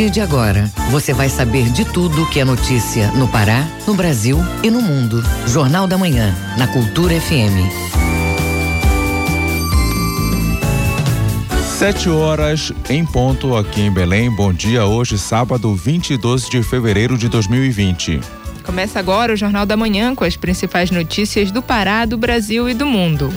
partir de agora, você vai saber de tudo que é notícia no Pará, no Brasil e no mundo. Jornal da Manhã, na Cultura FM. Sete horas em ponto aqui em Belém. Bom dia, hoje, sábado 22 de fevereiro de 2020. Começa agora o Jornal da Manhã com as principais notícias do Pará, do Brasil e do mundo.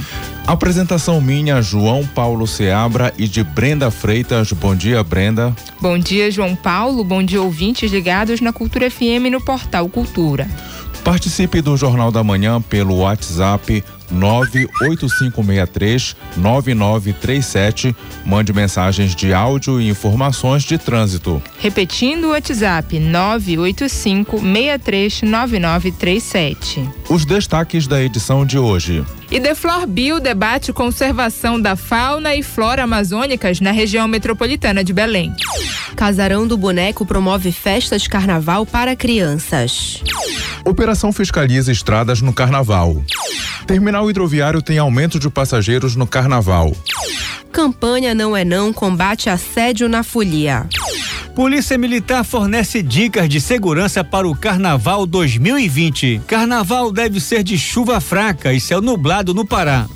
Apresentação minha, João Paulo Seabra e de Brenda Freitas. Bom dia, Brenda. Bom dia, João Paulo. Bom dia, ouvintes ligados na Cultura FM no Portal Cultura. Participe do Jornal da Manhã pelo WhatsApp 98563 9937. Mande mensagens de áudio e informações de trânsito. Repetindo o WhatsApp 985 639937. Os destaques da edição de hoje. E Deflor Bio debate conservação da fauna e flora amazônicas na região metropolitana de Belém. Casarão do Boneco promove festas de carnaval para crianças. Operação fiscaliza estradas no carnaval. Terminal hidroviário tem aumento de passageiros no carnaval. Campanha Não é Não combate assédio na folia. Polícia Militar fornece dicas de segurança para o Carnaval 2020. Carnaval deve ser de chuva fraca e céu nublado no Pará.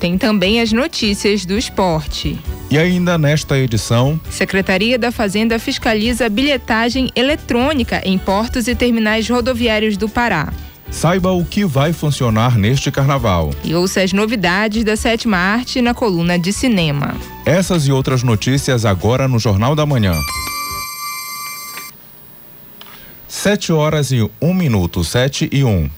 Tem também as notícias do esporte. E ainda nesta edição, Secretaria da Fazenda fiscaliza a bilhetagem eletrônica em portos e terminais rodoviários do Pará. Saiba o que vai funcionar neste carnaval. E ouça as novidades da sétima arte na coluna de cinema. Essas e outras notícias agora no Jornal da Manhã. Sete horas e um minuto, sete e um.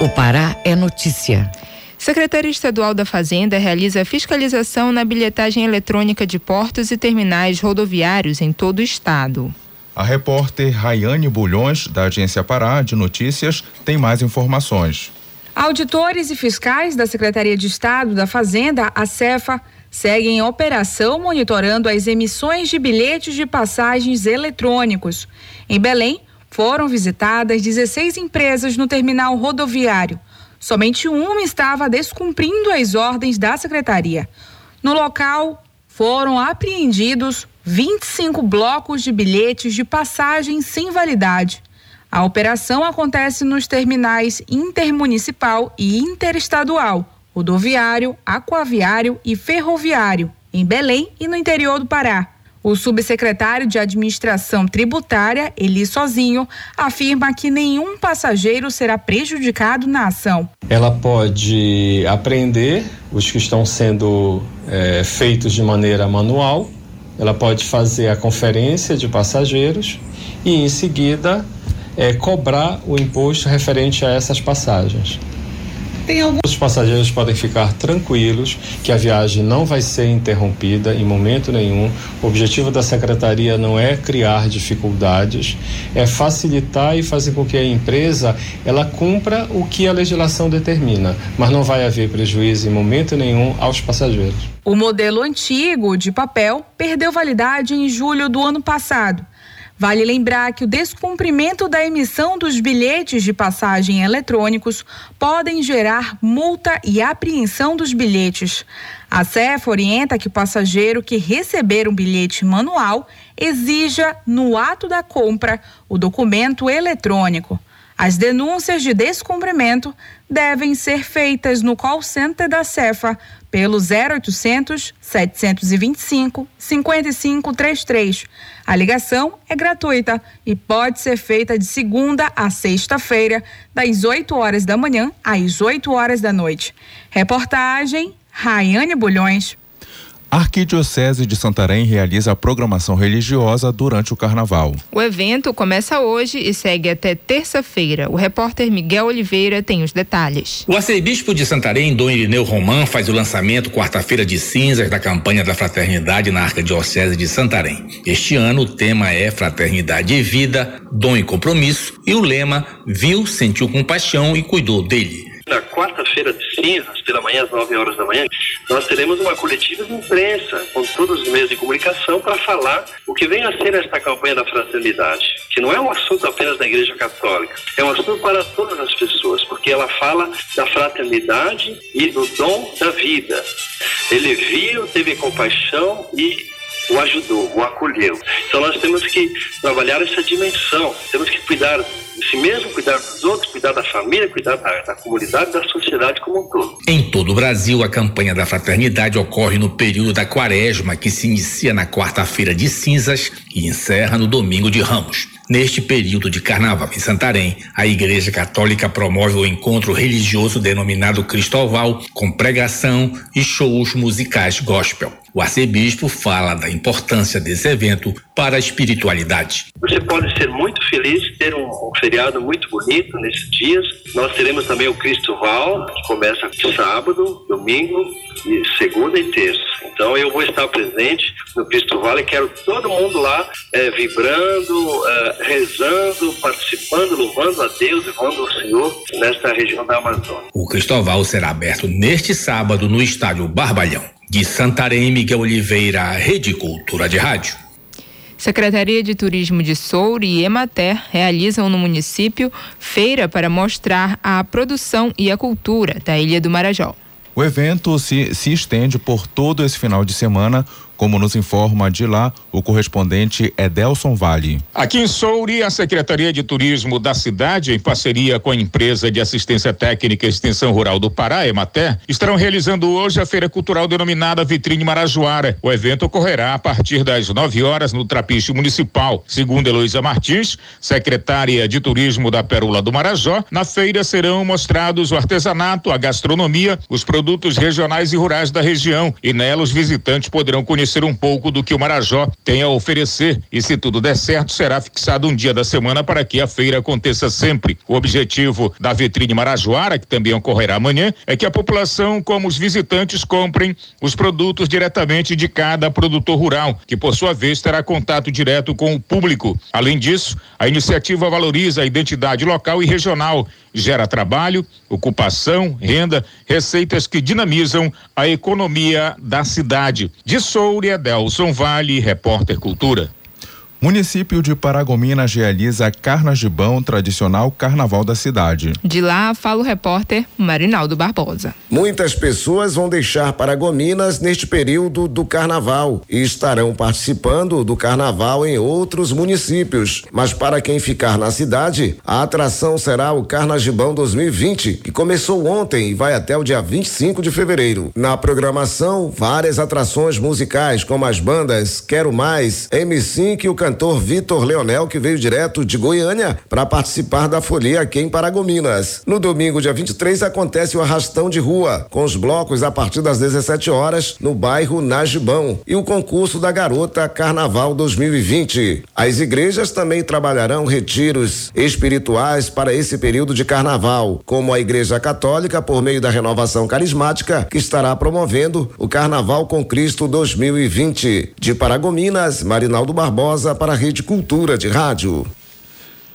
O Pará é notícia. Secretaria Estadual da Fazenda realiza fiscalização na bilhetagem eletrônica de portos e terminais rodoviários em todo o estado. A repórter Rayane Bulhões, da Agência Pará de Notícias, tem mais informações. Auditores e fiscais da Secretaria de Estado da Fazenda, a Cefa, seguem em operação monitorando as emissões de bilhetes de passagens eletrônicos. Em Belém, foram visitadas 16 empresas no terminal rodoviário. Somente uma estava descumprindo as ordens da secretaria. No local, foram apreendidos 25 blocos de bilhetes de passagem sem validade. A operação acontece nos terminais intermunicipal e interestadual, rodoviário, aquaviário e ferroviário, em Belém e no interior do Pará. O subsecretário de Administração Tributária, Eli Sozinho, afirma que nenhum passageiro será prejudicado na ação. Ela pode apreender os que estão sendo é, feitos de maneira manual, ela pode fazer a conferência de passageiros e, em seguida, é, cobrar o imposto referente a essas passagens. Tem alguns... Os passageiros podem ficar tranquilos que a viagem não vai ser interrompida em momento nenhum. O objetivo da secretaria não é criar dificuldades, é facilitar e fazer com que a empresa ela cumpra o que a legislação determina, mas não vai haver prejuízo em momento nenhum aos passageiros. O modelo antigo de papel perdeu validade em julho do ano passado. Vale lembrar que o descumprimento da emissão dos bilhetes de passagem eletrônicos podem gerar multa e apreensão dos bilhetes. A CEF orienta que o passageiro que receber um bilhete manual exija no ato da compra o documento eletrônico. As denúncias de descumprimento devem ser feitas no call center da Cefa pelo 0800 725 5533. A ligação é gratuita e pode ser feita de segunda a sexta-feira, das 8 horas da manhã às 8 horas da noite. Reportagem Raiane Bulhões. A Arquidiocese de Santarém realiza a programação religiosa durante o carnaval. O evento começa hoje e segue até terça-feira. O repórter Miguel Oliveira tem os detalhes. O arcebispo de Santarém, Dom Irineu Román, faz o lançamento quarta-feira de cinzas da campanha da fraternidade na Arquidiocese de Santarém. Este ano o tema é Fraternidade e Vida, Dom e Compromisso e o lema Viu, Sentiu Compaixão e Cuidou dele. Na quarta-feira de cinzas, pela manhã, às 9 horas da manhã, nós teremos uma coletiva de imprensa com todos os meios de comunicação para falar o que vem a ser esta campanha da fraternidade, que não é um assunto apenas da Igreja Católica, é um assunto para todas as pessoas, porque ela fala da fraternidade e do dom da vida. Ele viu, teve compaixão e o ajudou, o acolheu. Então nós temos que trabalhar essa dimensão, temos que cuidar si mesmo, cuidar dos outros, cuidar da família, cuidar da, da comunidade, da sociedade como um todo. Em todo o Brasil, a campanha da fraternidade ocorre no período da quaresma, que se inicia na quarta-feira de cinzas e encerra no domingo de ramos. Neste período de carnaval em Santarém, a Igreja Católica promove o encontro religioso denominado Cristoval, com pregação e shows musicais gospel. O arcebispo fala da importância desse evento para a espiritualidade. Você pode ser muito feliz, ter um, um feriado muito bonito nesses dias. Nós teremos também o Cristoval, que começa sábado, domingo, e segunda e terça. Então eu vou estar presente no Cristoval e quero todo mundo lá é, vibrando, é, rezando, participando, louvando a Deus, louvando o Senhor nesta região da Amazônia. O Cristoval será aberto neste sábado no estádio Barbalhão. De Santarém, Miguel Oliveira, Rede Cultura de Rádio. Secretaria de Turismo de Soure e Emater realizam no município feira para mostrar a produção e a cultura da Ilha do Marajó. O evento se, se estende por todo esse final de semana como nos informa de lá o correspondente Edelson Vale. Aqui em Souri, a Secretaria de Turismo da cidade, em parceria com a empresa de assistência técnica e extensão rural do Pará, Emater, estarão realizando hoje a feira cultural denominada Vitrine Marajoara. O evento ocorrerá a partir das 9 horas no Trapiche Municipal. Segundo Heloísa Martins, secretária de Turismo da Pérola do Marajó, na feira serão mostrados o artesanato, a gastronomia, os produtos regionais e rurais da região e nela os visitantes poderão conhecer conhecer um pouco do que o Marajó tem a oferecer. E se tudo der certo, será fixado um dia da semana para que a feira aconteça sempre. O objetivo da vitrine Marajoara, que também ocorrerá amanhã, é que a população, como os visitantes, comprem os produtos diretamente de cada produtor rural, que por sua vez terá contato direto com o público. Além disso, a iniciativa valoriza a identidade local e regional gera trabalho, ocupação, renda, receitas que dinamizam a economia da cidade. De Soura, Delson Vale, repórter Cultura. Município de Paragominas realiza Carnagibão, tradicional carnaval da cidade. De lá, fala o repórter Marinaldo Barbosa. Muitas pessoas vão deixar Paragominas neste período do carnaval e estarão participando do carnaval em outros municípios. Mas para quem ficar na cidade, a atração será o Carnagibão 2020, que começou ontem e vai até o dia 25 de fevereiro. Na programação, várias atrações musicais, como as bandas Quero Mais, M5 e o cantor Vitor Leonel, que veio direto de Goiânia para participar da folia aqui em Paragominas. No domingo, dia 23, acontece o arrastão de rua, com os blocos a partir das 17 horas no bairro Najibão e o concurso da Garota Carnaval 2020. As igrejas também trabalharão retiros espirituais para esse período de carnaval, como a Igreja Católica, por meio da renovação carismática, que estará promovendo o Carnaval com Cristo 2020. De Paragominas, Marinaldo Barbosa para a Rede Cultura de Rádio.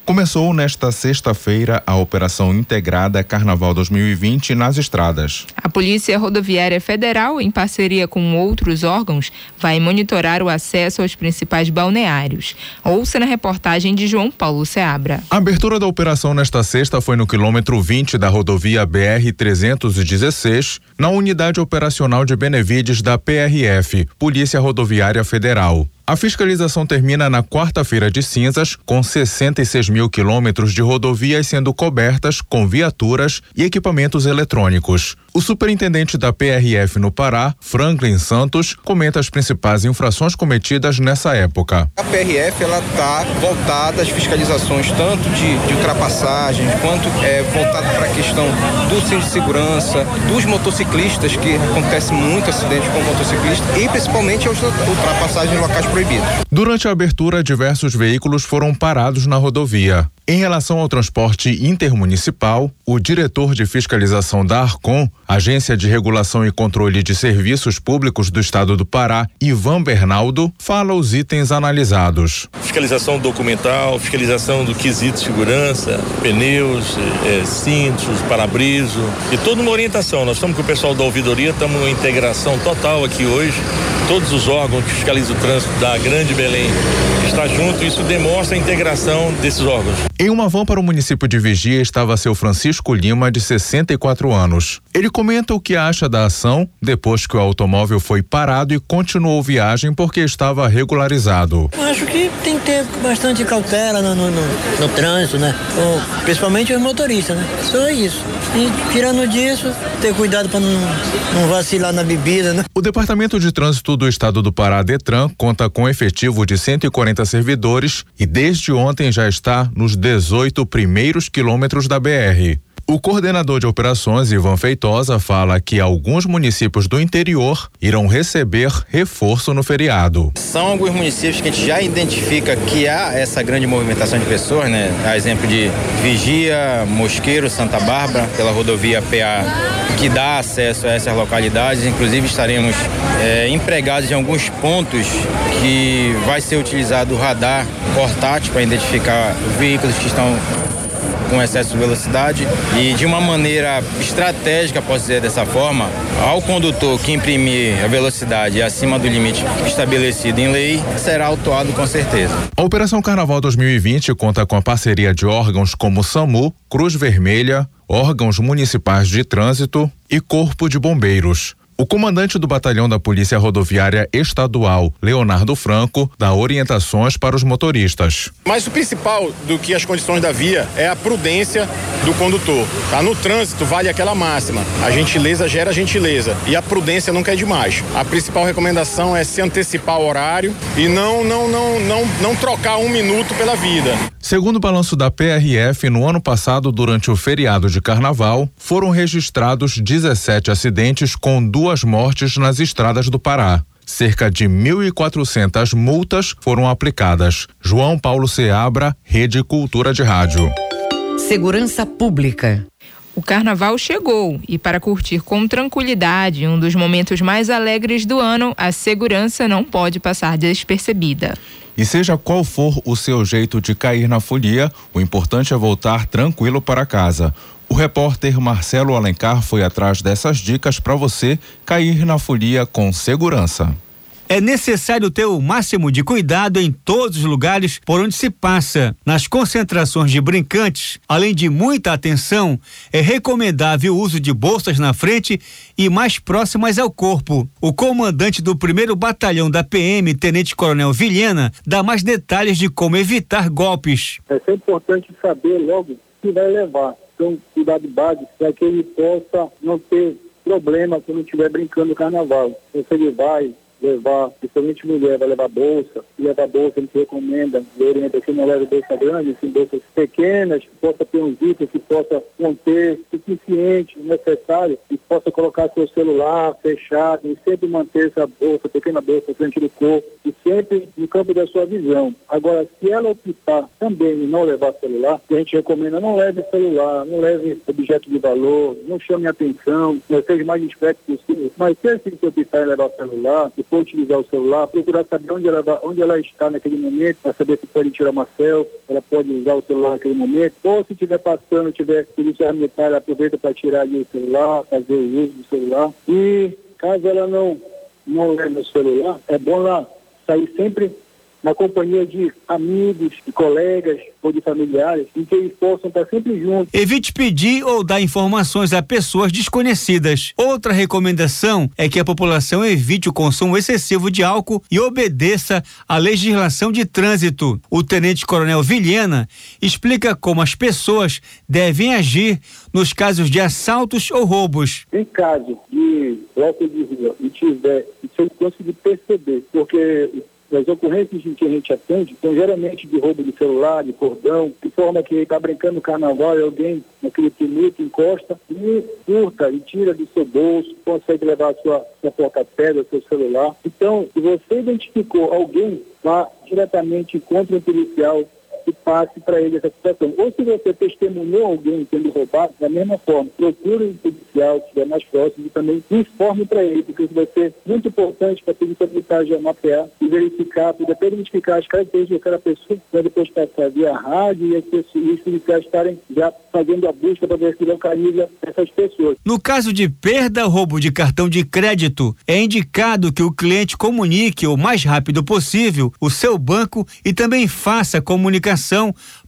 Começou nesta sexta-feira a Operação Integrada Carnaval 2020 nas estradas. A Polícia Rodoviária Federal, em parceria com outros órgãos, vai monitorar o acesso aos principais balneários. Ouça na reportagem de João Paulo Seabra. A abertura da operação nesta sexta foi no quilômetro 20 da rodovia BR-316, na unidade operacional de Benevides da PRF, Polícia Rodoviária Federal. A fiscalização termina na quarta-feira de cinzas, com 66 mil quilômetros de rodovias sendo cobertas com viaturas e equipamentos eletrônicos. O superintendente da PRF no Pará, Franklin Santos, comenta as principais infrações cometidas nessa época. A PRF ela está voltada às fiscalizações tanto de, de ultrapassagens quanto é, voltada para a questão do centro de segurança, dos motociclistas que acontece muito acidente com motociclistas e principalmente as ultrapassagens locais proibidas proibidos. Durante a abertura, diversos veículos foram parados na rodovia. Em relação ao transporte intermunicipal, o diretor de fiscalização da Arcom, Agência de Regulação e Controle de Serviços Públicos do Estado do Pará, Ivan Bernaldo, fala os itens analisados. Fiscalização documental, fiscalização do quesito de segurança, pneus, eh, cintos, para-briso e toda uma orientação. Nós estamos com o pessoal da ouvidoria, estamos em integração total aqui hoje. Todos os órgãos que fiscalizam o trânsito da Grande Belém está junto, isso demonstra a integração desses órgãos. Em uma van para o município de Vigia estava seu Francisco Lima, de 64 anos. Ele comenta o que acha da ação depois que o automóvel foi parado e continuou viagem porque estava regularizado. Acho que tem que ter bastante cautela no, no, no, no trânsito, né? principalmente os motoristas, né? Só isso. E tirando disso, ter cuidado para não, não vacilar na bebida, né? O Departamento de Trânsito do Estado do Pará, Detran, conta com efetivo de 140 servidores e desde ontem já está nos 18 primeiros quilômetros da BR. O coordenador de operações, Ivan Feitosa, fala que alguns municípios do interior irão receber reforço no feriado. São alguns municípios que a gente já identifica que há essa grande movimentação de pessoas, né? A exemplo de Vigia, Mosqueiro, Santa Bárbara, pela rodovia PA, que dá acesso a essas localidades. Inclusive estaremos é, empregados em alguns pontos que vai ser utilizado o radar portátil para identificar veículos que estão com excesso de velocidade e de uma maneira estratégica, posso dizer dessa forma, ao condutor que imprimir a velocidade acima do limite estabelecido em lei, será autuado com certeza. A Operação Carnaval 2020 conta com a parceria de órgãos como SAMU, Cruz Vermelha, órgãos municipais de trânsito e Corpo de Bombeiros. O comandante do batalhão da Polícia Rodoviária Estadual, Leonardo Franco, dá orientações para os motoristas. Mas o principal do que as condições da via é a prudência do condutor. Tá? No trânsito vale aquela máxima: a gentileza gera gentileza e a prudência nunca é demais. A principal recomendação é se antecipar o horário e não, não, não, não, não trocar um minuto pela vida. Segundo o balanço da PRF, no ano passado, durante o feriado de carnaval, foram registrados 17 acidentes com duas mortes nas estradas do Pará. Cerca de 1.400 multas foram aplicadas. João Paulo Seabra, Rede Cultura de Rádio. Segurança Pública. O carnaval chegou e, para curtir com tranquilidade um dos momentos mais alegres do ano, a segurança não pode passar despercebida. E seja qual for o seu jeito de cair na folia, o importante é voltar tranquilo para casa. O repórter Marcelo Alencar foi atrás dessas dicas para você cair na folia com segurança. É necessário ter o máximo de cuidado em todos os lugares por onde se passa. Nas concentrações de brincantes, além de muita atenção, é recomendável o uso de bolsas na frente e mais próximas ao corpo. O comandante do primeiro batalhão da PM, Tenente Coronel Vilhena, dá mais detalhes de como evitar golpes. É sempre importante saber logo o que vai levar. Então, cuidado básico para que ele possa não ter problema quando estiver brincando no carnaval. Se ele vai levar, principalmente mulher, vai levar bolsa, e levar bolsa, a gente recomenda, orienta que não leve bolsa grande, assim, bolsas pequenas, que possa ter um zíper, que possa conter suficiente, necessário, e possa colocar seu celular fechado, e sempre manter essa bolsa, pequena bolsa, frente do corpo, e sempre no campo da sua visão. Agora, se ela optar também em não levar celular, a gente recomenda não leve celular, não leve objeto de valor, não chame atenção, não seja mais discreto possível, mas se assim que optar em levar celular, for utilizar o celular, procurar saber onde ela, onde ela está naquele momento, para saber se pode tirar uma selfie, ela pode usar o celular naquele momento, ou se estiver passando, tiver polícia militar, aproveita para tirar ali o celular, fazer o uso do celular. E caso ela não, não leve o celular, é bom lá sair sempre na companhia de amigos, de colegas ou de familiares, em que eles possam estar sempre juntos. Evite pedir ou dar informações a pessoas desconhecidas. Outra recomendação é que a população evite o consumo excessivo de álcool e obedeça à legislação de trânsito. O tenente coronel Vilhena explica como as pessoas devem agir nos casos de assaltos ou roubos. Em caso de álcool de rua e tiver, se eu conseguir perceber, porque as ocorrências em que a gente atende são geralmente de roubo de celular, de cordão, de forma que está brincando no carnaval e alguém naquele tumulto encosta e furta e tira do seu bolso, consegue levar a sua, sua porta-pedra, seu celular. Então, se você identificou alguém, vá diretamente contra o policial que passe para ele essa situação. Ou se você testemunhou alguém sendo roubado, da mesma forma, procure o policial que estiver mais próximo e também informe para ele, porque isso vai ser muito importante para a polícia militar já mapear e verificar, poder identificar as características daquela pessoa, para depois passar via rádio e os policiais estarem já fazendo a busca para ver se localiza essas pessoas. No caso de perda ou roubo de cartão de crédito, é indicado que o cliente comunique o mais rápido possível o seu banco e também faça comunicação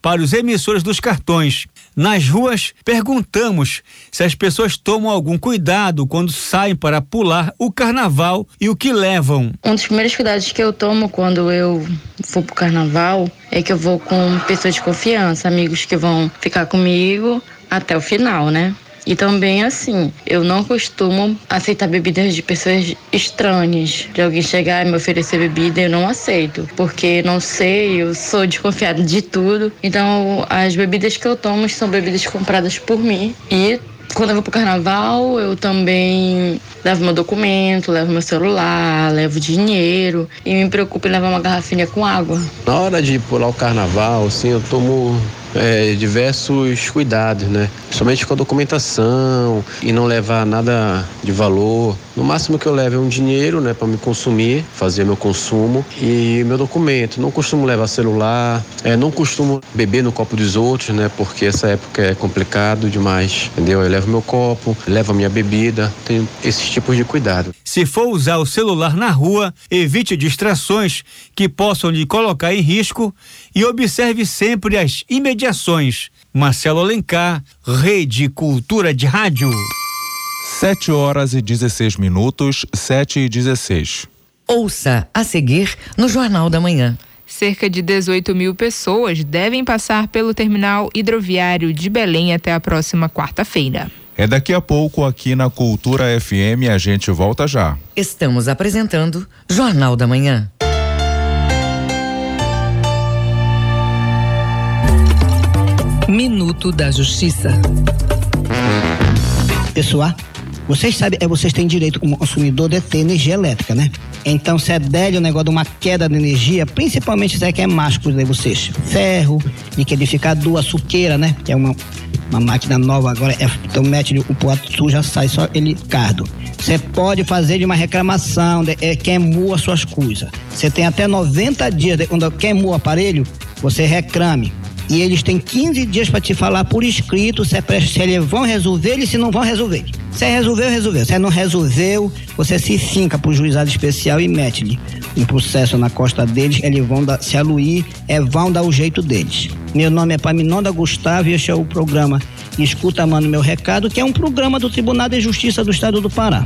para os emissores dos cartões. Nas ruas, perguntamos se as pessoas tomam algum cuidado quando saem para pular o carnaval e o que levam. Um dos primeiros cuidados que eu tomo quando eu for pro carnaval é que eu vou com pessoas de confiança, amigos que vão ficar comigo até o final, né? E também, assim, eu não costumo aceitar bebidas de pessoas estranhas. De alguém chegar e me oferecer bebida, eu não aceito. Porque não sei, eu sou desconfiada de tudo. Então, as bebidas que eu tomo são bebidas compradas por mim. E quando eu vou pro carnaval, eu também levo meu documento, levo meu celular, levo dinheiro e me preocupo em levar uma garrafinha com água. Na hora de pular o carnaval, assim, eu tomo é, diversos cuidados, né? Principalmente com a documentação e não levar nada de valor. No máximo que eu levo é um dinheiro, né, para me consumir, fazer meu consumo e meu documento. Não costumo levar celular, é, não costumo beber no copo dos outros, né, porque essa época é complicado demais, entendeu? Eu levo meu copo, levo a minha bebida, tenho esses tipos de cuidado. Se for usar o celular na rua, evite distrações que possam lhe colocar em risco e observe sempre as imediações. Marcelo Alencar, Rede Cultura de Rádio. 7 horas e 16 minutos, 7 e 16. Ouça a seguir no Jornal da Manhã. Cerca de 18 mil pessoas devem passar pelo terminal hidroviário de Belém até a próxima quarta-feira. É daqui a pouco aqui na Cultura FM, a gente volta já. Estamos apresentando Jornal da Manhã. Minuto da Justiça. Pessoal, vocês sabem, é, vocês têm direito como consumidor de ter energia elétrica, né? Então, se é dele o negócio de uma queda de energia, principalmente se é que é máscara de vocês. Ferro, liquidificador, açuqueira, né? Que é uma, uma máquina nova agora, é, então mete o pote suja, sai só ele cardo. Você pode fazer de uma reclamação, de, é, queimou as suas coisas. Você tem até 90 dias, de, quando queimou o aparelho, você reclame e eles têm 15 dias para te falar por escrito se, é se eles vão resolver e se não vão resolver. Se resolveu, resolveu. Se não resolveu, você se finca para o juizado especial e mete-lhe um processo na costa deles. Eles vão se aluir, é, vão dar o jeito deles. Meu nome é Paminonda Gustavo e este é o programa Escuta Mano Meu Recado, que é um programa do Tribunal de Justiça do Estado do Pará.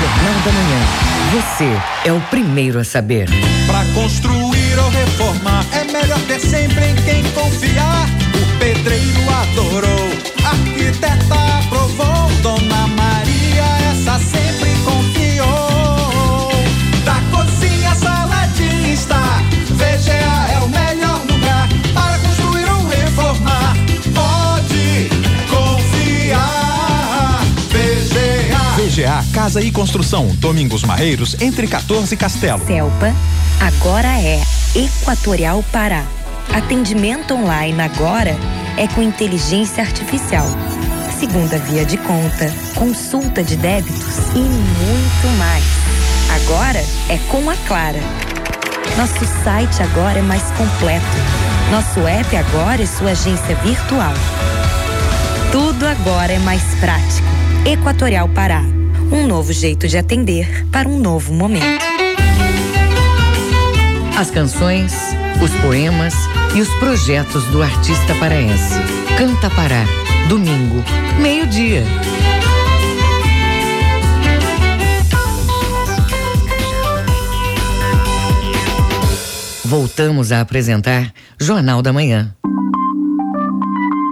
Jornal da Manhã. Você é o primeiro a saber. Para construir ou reformar, é melhor ter sempre em quem confiar. O pedreiro adorou, arquiteta aprovou. Casa e Construção, Domingos Marreiros, entre 14 e Castelo. Celpa agora é Equatorial Pará. Atendimento online agora é com inteligência artificial. Segunda via de conta, consulta de débitos e muito mais. Agora é com a Clara. Nosso site agora é mais completo. Nosso app agora é sua agência virtual. Tudo agora é mais prático. Equatorial Pará. Um novo jeito de atender para um novo momento. As canções, os poemas e os projetos do artista paraense. Canta Pará, domingo, meio-dia. Voltamos a apresentar Jornal da Manhã.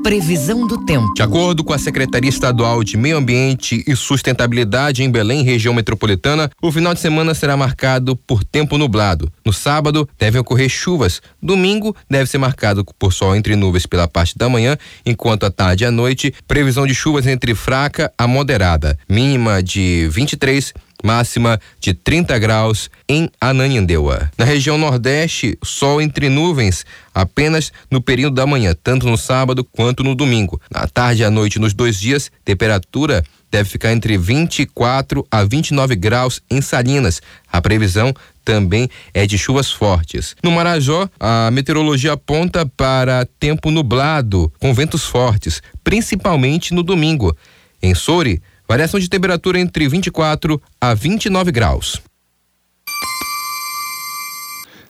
Previsão do tempo. De acordo com a Secretaria Estadual de Meio Ambiente e Sustentabilidade em Belém, região metropolitana, o final de semana será marcado por tempo nublado. No sábado, devem ocorrer chuvas. Domingo, deve ser marcado por sol entre nuvens pela parte da manhã, enquanto à tarde e à noite, previsão de chuvas entre fraca a moderada. Mínima de 23 máxima de 30 graus em Ananindeua. Na região Nordeste, sol entre nuvens apenas no período da manhã, tanto no sábado quanto no domingo. Na tarde e à noite, nos dois dias, temperatura deve ficar entre 24 a 29 graus em Salinas. A previsão também é de chuvas fortes. No Marajó, a meteorologia aponta para tempo nublado, com ventos fortes, principalmente no domingo. Em Souri, Variação de temperatura entre 24 a 29 graus.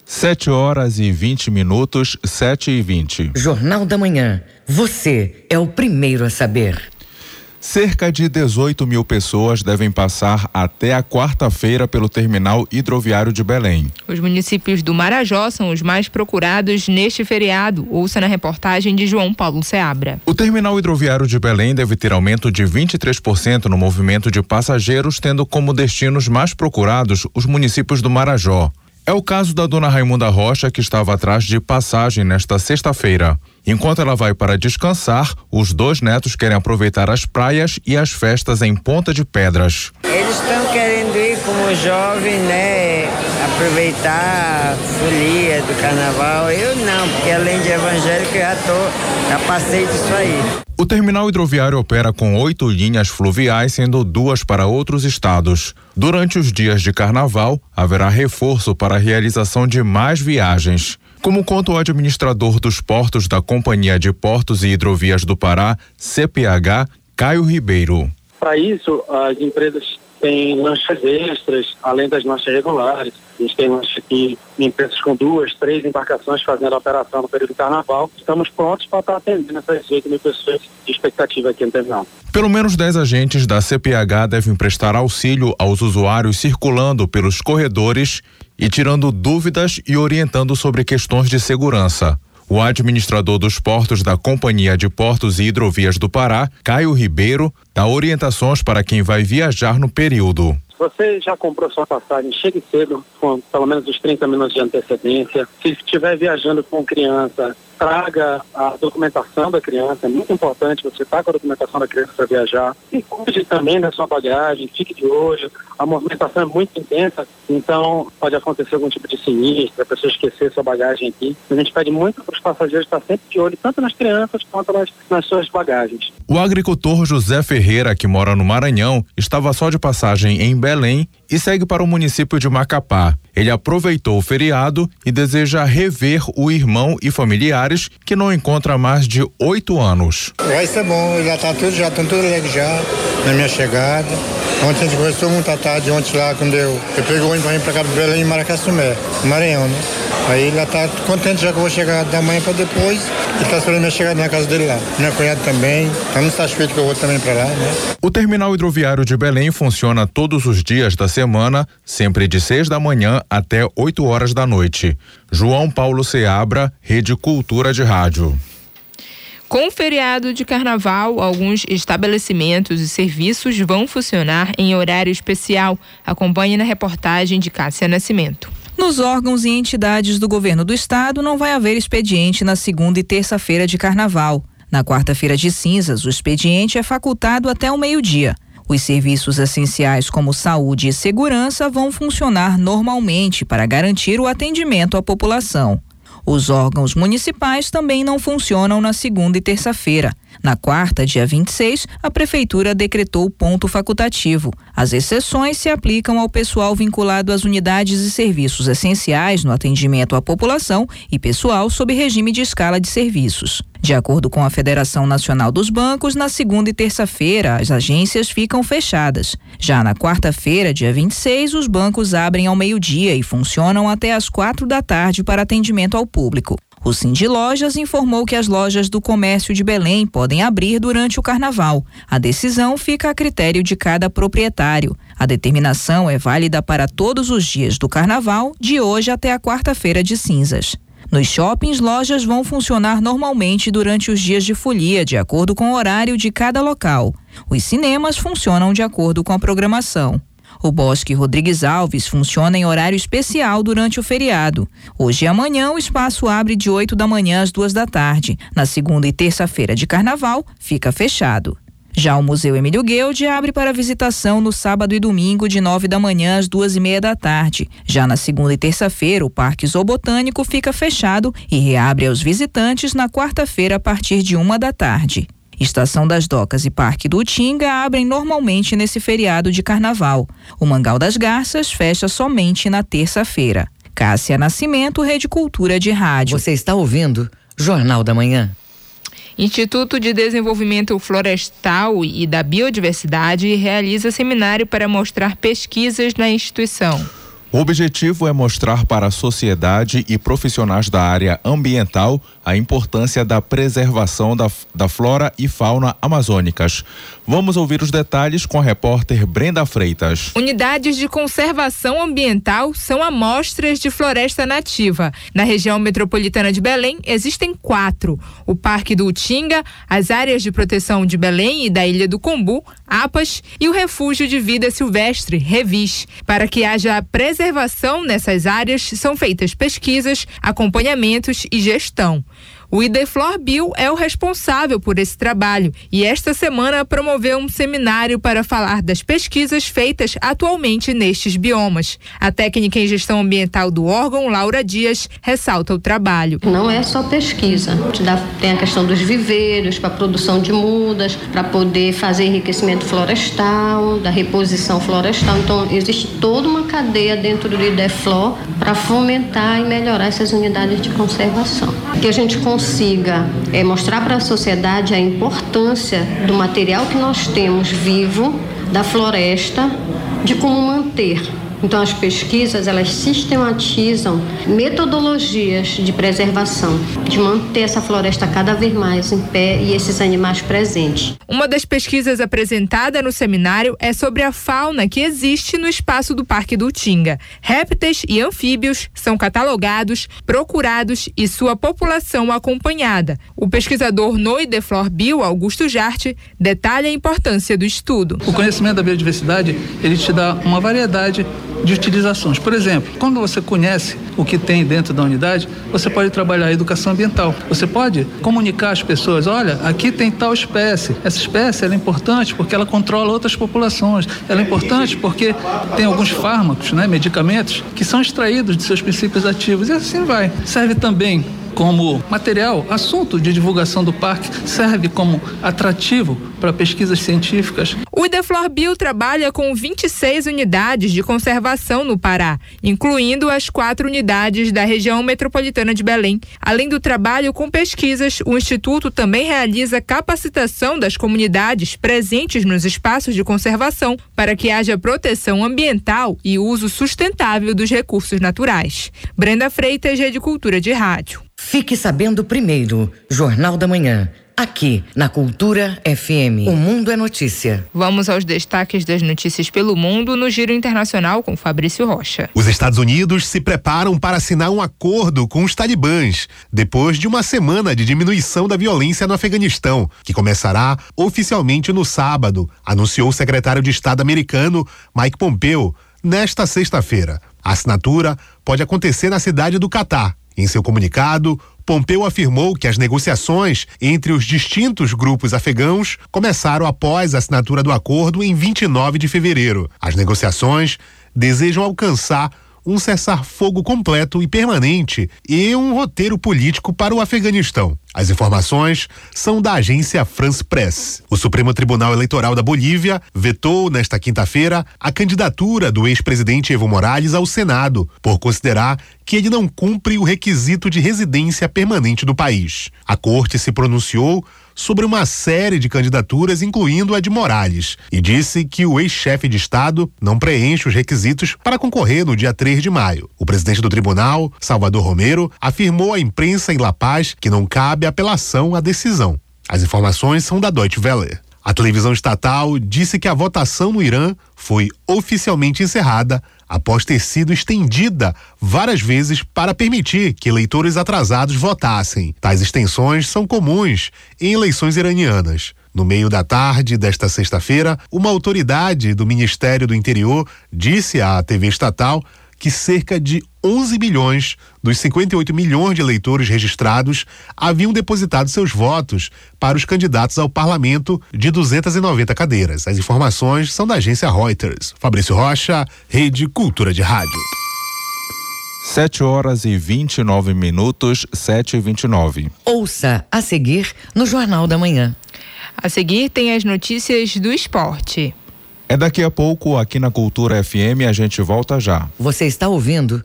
7 horas e 20 minutos, 7 e 20. Jornal da Manhã. Você é o primeiro a saber. Cerca de 18 mil pessoas devem passar até a quarta-feira pelo terminal hidroviário de Belém. Os municípios do Marajó são os mais procurados neste feriado. Ouça na reportagem de João Paulo Seabra. O terminal hidroviário de Belém deve ter aumento de 23% no movimento de passageiros, tendo como destinos mais procurados os municípios do Marajó. É o caso da dona Raimunda Rocha, que estava atrás de passagem nesta sexta-feira. Enquanto ela vai para descansar, os dois netos querem aproveitar as praias e as festas em Ponta de Pedras. Eles estão querendo ir como jovem, né? Aproveitar folia do carnaval. Eu não, porque além de evangélico eu já tô, já passei disso aí. O terminal hidroviário opera com oito linhas fluviais, sendo duas para outros estados. Durante os dias de carnaval, haverá reforço para a realização de mais viagens. Como conta o administrador dos portos da Companhia de Portos e Hidrovias do Pará, CPH, Caio Ribeiro. Para isso, as empresas têm lanchas extras, além das lanchas regulares. A gente tem lanche aqui, empresas com duas, três embarcações fazendo a operação no período do carnaval. Estamos prontos para estar atendendo essas 8 mil pessoas de expectativa aqui no terminal. Pelo menos 10 agentes da CPH devem prestar auxílio aos usuários circulando pelos corredores e tirando dúvidas e orientando sobre questões de segurança. O administrador dos portos da Companhia de Portos e Hidrovias do Pará, Caio Ribeiro, dá orientações para quem vai viajar no período. Você já comprou sua passagem, chegue cedo, com pelo menos os 30 minutos de antecedência. Se estiver viajando com criança, traga a documentação da criança, é muito importante você estar com a documentação da criança para viajar. E cuide também da sua bagagem, fique de olho. A movimentação é muito intensa, então pode acontecer algum tipo de sinistro, a pessoa esquecer sua bagagem aqui. A gente pede muito para os passageiros estar sempre de olho, tanto nas crianças quanto nas, nas suas bagagens. O agricultor José Ferreira, que mora no Maranhão, estava só de passagem em Belém e segue para o município de Macapá. Ele aproveitou o feriado e deseja rever o irmão e familiares que não encontra há mais de oito anos. Vai ser bom, já tá tudo, já estão tudo alegre já na minha chegada. Ontem a gente conversou muito à tarde, ontem lá, quando eu, eu peguei o ônibus para cá para Belém e Maracassumé, Maranhão, né? Aí ele tá contente já que eu vou chegar da manhã para depois e tá esperando minha chegada na casa dele lá. Minha cunhada também, tá muito satisfeito que eu vou também para lá, né? O terminal hidroviário de Belém funciona todos os dias da semana, sempre de seis da manhã até 8 horas da noite. João Paulo Seabra, Rede Cultura de Rádio. Com o feriado de carnaval, alguns estabelecimentos e serviços vão funcionar em horário especial. Acompanhe na reportagem de Cássia Nascimento. Nos órgãos e entidades do governo do estado não vai haver expediente na segunda e terça-feira de carnaval. Na quarta-feira de cinzas, o expediente é facultado até o meio-dia. Os serviços essenciais como saúde e segurança vão funcionar normalmente para garantir o atendimento à população. Os órgãos municipais também não funcionam na segunda e terça-feira. Na quarta, dia 26, a Prefeitura decretou ponto facultativo. As exceções se aplicam ao pessoal vinculado às unidades e serviços essenciais no atendimento à população e pessoal sob regime de escala de serviços. De acordo com a Federação Nacional dos Bancos, na segunda e terça-feira as agências ficam fechadas. Já na quarta-feira, dia 26, os bancos abrem ao meio-dia e funcionam até às quatro da tarde para atendimento ao público. O Cindy Lojas informou que as lojas do comércio de Belém podem abrir durante o carnaval. A decisão fica a critério de cada proprietário. A determinação é válida para todos os dias do carnaval, de hoje até a quarta-feira de cinzas. Nos shoppings, lojas vão funcionar normalmente durante os dias de folia, de acordo com o horário de cada local. Os cinemas funcionam de acordo com a programação. O Bosque Rodrigues Alves funciona em horário especial durante o feriado. Hoje e amanhã o espaço abre de 8 da manhã às duas da tarde. Na segunda e terça-feira de carnaval, fica fechado. Já o Museu Emílio Guild abre para visitação no sábado e domingo de 9 da manhã às duas e meia da tarde. Já na segunda e terça-feira, o Parque Zoobotânico fica fechado e reabre aos visitantes na quarta-feira a partir de uma da tarde. Estação das Docas e Parque do Utinga abrem normalmente nesse feriado de carnaval. O Mangal das Garças fecha somente na terça-feira. Cássia Nascimento, Rede Cultura de Rádio. Você está ouvindo Jornal da Manhã. Instituto de Desenvolvimento Florestal e da Biodiversidade realiza seminário para mostrar pesquisas na instituição. O objetivo é mostrar para a sociedade e profissionais da área ambiental a importância da preservação da, da flora e fauna amazônicas. Vamos ouvir os detalhes com a repórter Brenda Freitas. Unidades de conservação ambiental são amostras de floresta nativa. Na região metropolitana de Belém, existem quatro: o Parque do Utinga, as áreas de proteção de Belém e da Ilha do Combu, APAS, e o Refúgio de Vida Silvestre, Revis. Para que haja preservação nessas áreas, são feitas pesquisas, acompanhamentos e gestão. O Ideflor Bill é o responsável por esse trabalho e esta semana promoveu um seminário para falar das pesquisas feitas atualmente nestes biomas. A técnica em gestão ambiental do órgão, Laura Dias, ressalta o trabalho. Não é só pesquisa, tem a questão dos viveiros para produção de mudas, para poder fazer enriquecimento florestal, da reposição florestal. Então existe toda uma cadeia dentro do Ideflor para fomentar e melhorar essas unidades de conservação. Que a gente consiga é, mostrar para a sociedade a importância do material que nós temos vivo, da floresta, de como manter então as pesquisas elas sistematizam metodologias de preservação, de manter essa floresta cada vez mais em pé e esses animais presentes. Uma das pesquisas apresentada no seminário é sobre a fauna que existe no espaço do Parque do Utinga. Répteis e anfíbios são catalogados, procurados e sua população acompanhada. O pesquisador Noideflor Bio, Augusto Jarte, detalha a importância do estudo. O conhecimento da biodiversidade, ele te dá uma variedade de utilizações. Por exemplo, quando você conhece o que tem dentro da unidade, você pode trabalhar a educação ambiental. Você pode comunicar às pessoas, olha, aqui tem tal espécie. Essa espécie é importante porque ela controla outras populações. Ela é importante porque tem alguns fármacos, né, medicamentos que são extraídos de seus princípios ativos e assim vai. Serve também como material, assunto de divulgação do parque, serve como atrativo para pesquisas científicas. O Ideflor Bio trabalha com 26 unidades de conservação no Pará, incluindo as quatro unidades da região metropolitana de Belém. Além do trabalho com pesquisas, o Instituto também realiza capacitação das comunidades presentes nos espaços de conservação para que haja proteção ambiental e uso sustentável dos recursos naturais. Brenda Freitas, Rede Cultura de Rádio. Fique sabendo primeiro, Jornal da Manhã. Aqui, na Cultura FM. O Mundo é Notícia. Vamos aos destaques das notícias pelo mundo no Giro Internacional com Fabrício Rocha. Os Estados Unidos se preparam para assinar um acordo com os talibãs, depois de uma semana de diminuição da violência no Afeganistão, que começará oficialmente no sábado, anunciou o secretário de Estado americano Mike Pompeo nesta sexta-feira. A assinatura pode acontecer na cidade do Catar em seu comunicado, Pompeu afirmou que as negociações entre os distintos grupos afegãos começaram após a assinatura do acordo em 29 de fevereiro. As negociações desejam alcançar um cessar-fogo completo e permanente e um roteiro político para o Afeganistão. As informações são da agência France Press. O Supremo Tribunal Eleitoral da Bolívia vetou nesta quinta-feira a candidatura do ex-presidente Evo Morales ao Senado, por considerar que ele não cumpre o requisito de residência permanente do país. A corte se pronunciou sobre uma série de candidaturas, incluindo a de Morales, e disse que o ex-chefe de Estado não preenche os requisitos para concorrer no dia 3 de maio. O presidente do tribunal, Salvador Romero, afirmou à imprensa em La Paz que não cabe apelação à decisão. As informações são da Deutsche Welle. A televisão estatal disse que a votação no Irã foi oficialmente encerrada após ter sido estendida várias vezes para permitir que eleitores atrasados votassem. Tais extensões são comuns em eleições iranianas. No meio da tarde desta sexta-feira, uma autoridade do Ministério do Interior disse à TV estatal que cerca de 11 milhões dos 58 milhões de eleitores registrados haviam depositado seus votos para os candidatos ao parlamento de 290 cadeiras. As informações são da agência Reuters. Fabrício Rocha, Rede Cultura de Rádio. 7 horas e 29 minutos, 7 e 29. Ouça a seguir no Jornal da Manhã. A seguir tem as notícias do esporte. É daqui a pouco aqui na Cultura FM a gente volta já. Você está ouvindo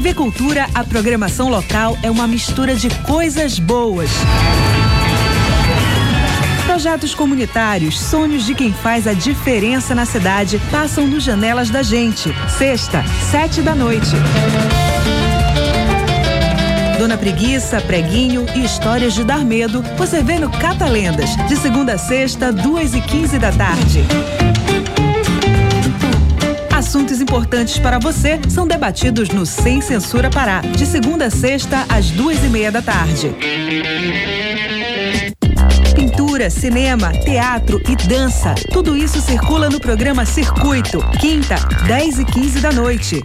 TV Cultura, a programação local é uma mistura de coisas boas. Projetos comunitários, sonhos de quem faz a diferença na cidade, passam no Janelas da Gente. Sexta, sete da noite. Dona Preguiça, Preguinho e Histórias de Dar Medo, você vê no Catalendas, de segunda a sexta, duas e quinze da tarde. Assuntos importantes para você são debatidos no Sem Censura Pará, de segunda a sexta, às duas e meia da tarde. Pintura, cinema, teatro e dança. Tudo isso circula no programa Circuito, quinta, 10 e 15 da noite.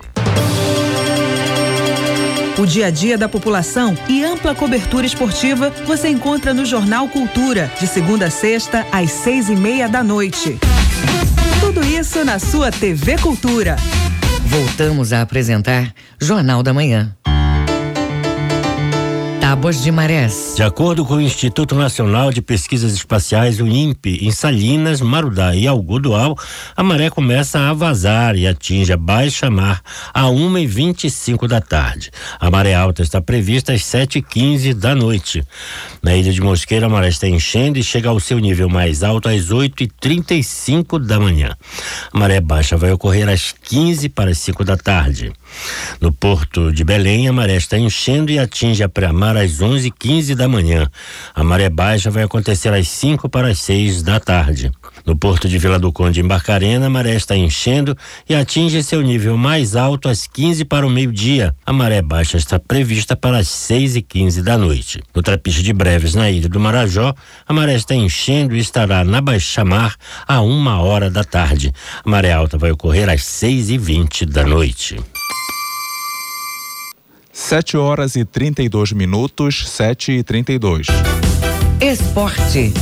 O dia a dia da população e ampla cobertura esportiva você encontra no Jornal Cultura, de segunda a sexta, às seis e meia da noite. Tudo isso na sua TV Cultura. Voltamos a apresentar Jornal da Manhã. Tábuas de marés. De acordo com o Instituto Nacional de Pesquisas Espaciais, o INPE, em Salinas, Marudá e Algodoal, a maré começa a vazar e atinge a baixa mar a uma e vinte e cinco da tarde. A maré alta está prevista às sete e quinze da noite. Na ilha de Mosqueira, a maré está enchendo e chega ao seu nível mais alto às oito e trinta e cinco da manhã. A maré baixa vai ocorrer às quinze para as cinco da tarde. No porto de Belém, a maré está enchendo e atinge a pré-mar às 11h15 da manhã. A maré baixa vai acontecer às 5 para as 6 da tarde. No porto de Vila do Conde, em Barcarena, a maré está enchendo e atinge seu nível mais alto às 15 para o meio-dia. A maré baixa está prevista para as 6 e 15 da noite. No trapiche de Breves, na ilha do Marajó, a maré está enchendo e estará na baixa mar a uma hora da tarde. A maré alta vai ocorrer às 6 e 20 da noite. 7 horas e 32 minutos, 7 e 32. Esporte.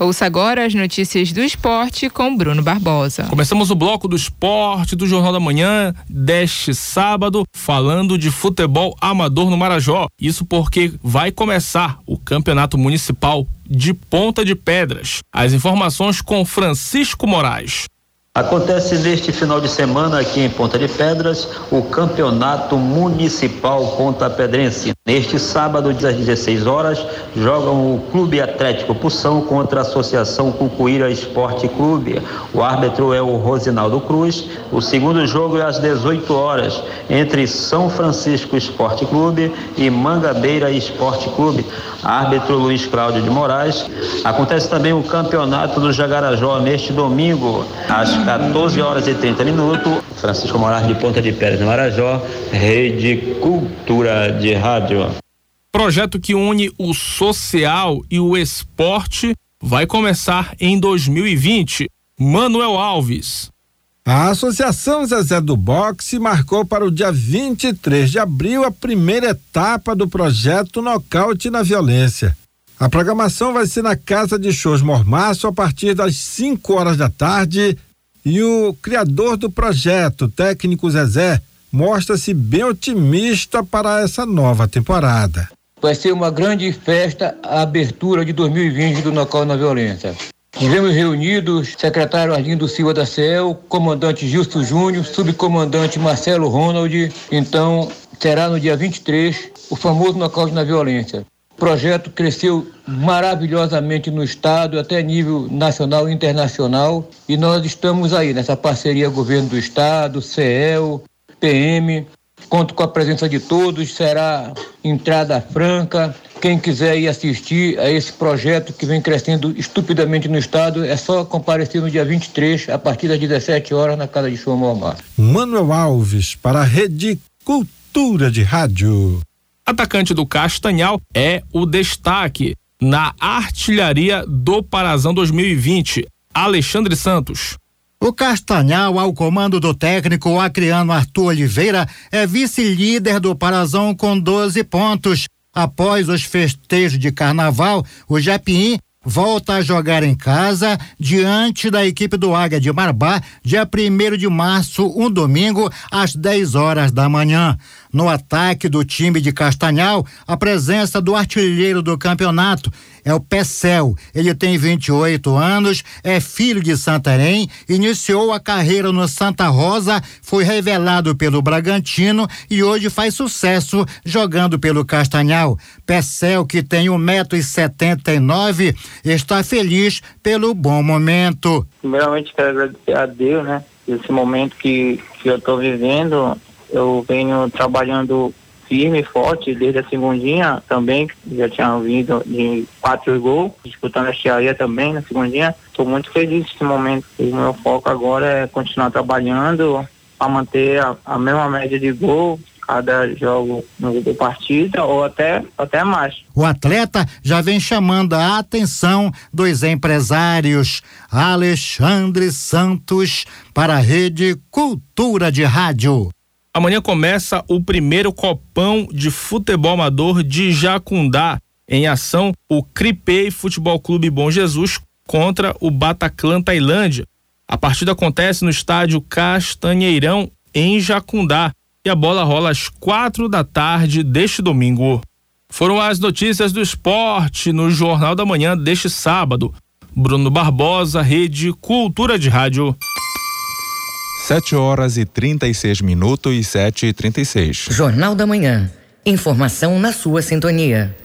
Ouça agora as notícias do esporte com Bruno Barbosa. Começamos o bloco do esporte do Jornal da Manhã deste sábado, falando de futebol amador no Marajó. Isso porque vai começar o Campeonato Municipal de Ponta de Pedras. As informações com Francisco Moraes. Acontece neste final de semana aqui em Ponta de Pedras o Campeonato Municipal Ponta Pedrense. Neste sábado, às 16 horas, jogam o Clube Atlético Pução contra a Associação Cucuíra Esporte Clube. O árbitro é o Rosinaldo Cruz. O segundo jogo é às 18 horas, entre São Francisco Esporte Clube e Mangabeira Esporte Clube. Árbitro Luiz Cláudio de Moraes. Acontece também o Campeonato do Jagarajó neste domingo, às 14 horas e 30 minutos. Francisco Moraes de Ponta de Pérez, no Marajó, Rede Cultura de Rádio. Projeto que une o social e o esporte vai começar em 2020. Manuel Alves. A Associação Zezé do Boxe marcou para o dia 23 de abril a primeira etapa do projeto Nocaute na Violência. A programação vai ser na Casa de Shows Mormaço a partir das 5 horas da tarde e o criador do projeto, técnico Zezé, mostra-se bem otimista para essa nova temporada. Vai ser uma grande festa a abertura de 2020 do Nocal na Violência. Estivemos reunidos, secretário Arlindo Silva da CEL, comandante Gilson Júnior, subcomandante Marcelo Ronald. Então, será no dia 23 o famoso nocaute na violência. O projeto cresceu maravilhosamente no estado, até nível nacional e internacional, e nós estamos aí nessa parceria governo do estado, CEL, PM. Conto com a presença de todos, será entrada franca. Quem quiser ir assistir a esse projeto que vem crescendo estupidamente no estado, é só comparecer no dia 23, a partir das 17 horas, na casa de João Mormar. Manuel Alves, para a Rede Cultura de Rádio. Atacante do Castanhal é o destaque na artilharia do Parazão 2020, Alexandre Santos. O Castanhal, ao comando do técnico Acriano Arthur Oliveira, é vice-líder do Parazão com 12 pontos. Após os festejos de carnaval, o Japim volta a jogar em casa diante da equipe do Águia de Marabá, dia 1 de março, um domingo, às 10 horas da manhã. No ataque do time de Castanhal, a presença do artilheiro do campeonato é o Pecel. Ele tem 28 anos, é filho de Santarém, iniciou a carreira no Santa Rosa, foi revelado pelo Bragantino e hoje faz sucesso jogando pelo Castanhal. Pecel, que tem 1,79m, está feliz pelo bom momento. Primeiramente quero agradecer a Deus, né? Esse momento que, que eu estou vivendo, eu venho trabalhando firme e forte desde a segundinha também, já tinha vindo de quatro gols, disputando a chiaria também na segundinha. Estou muito feliz nesse momento. O meu foco agora é continuar trabalhando para manter a, a mesma média de gol cada jogo da partida ou até até mais. O atleta já vem chamando a atenção dos empresários. Alexandre Santos para a Rede Cultura de Rádio. Amanhã começa o primeiro Copão de Futebol Amador de Jacundá. Em ação, o Cripei Futebol Clube Bom Jesus contra o Bataclan Tailândia. A partida acontece no estádio Castanheirão, em Jacundá, e a bola rola às quatro da tarde deste domingo. Foram as notícias do esporte no Jornal da Manhã deste sábado. Bruno Barbosa, Rede Cultura de Rádio. 7 horas e 36 minutos e 7 e 36. Jornal da Manhã. Informação na sua sintonia.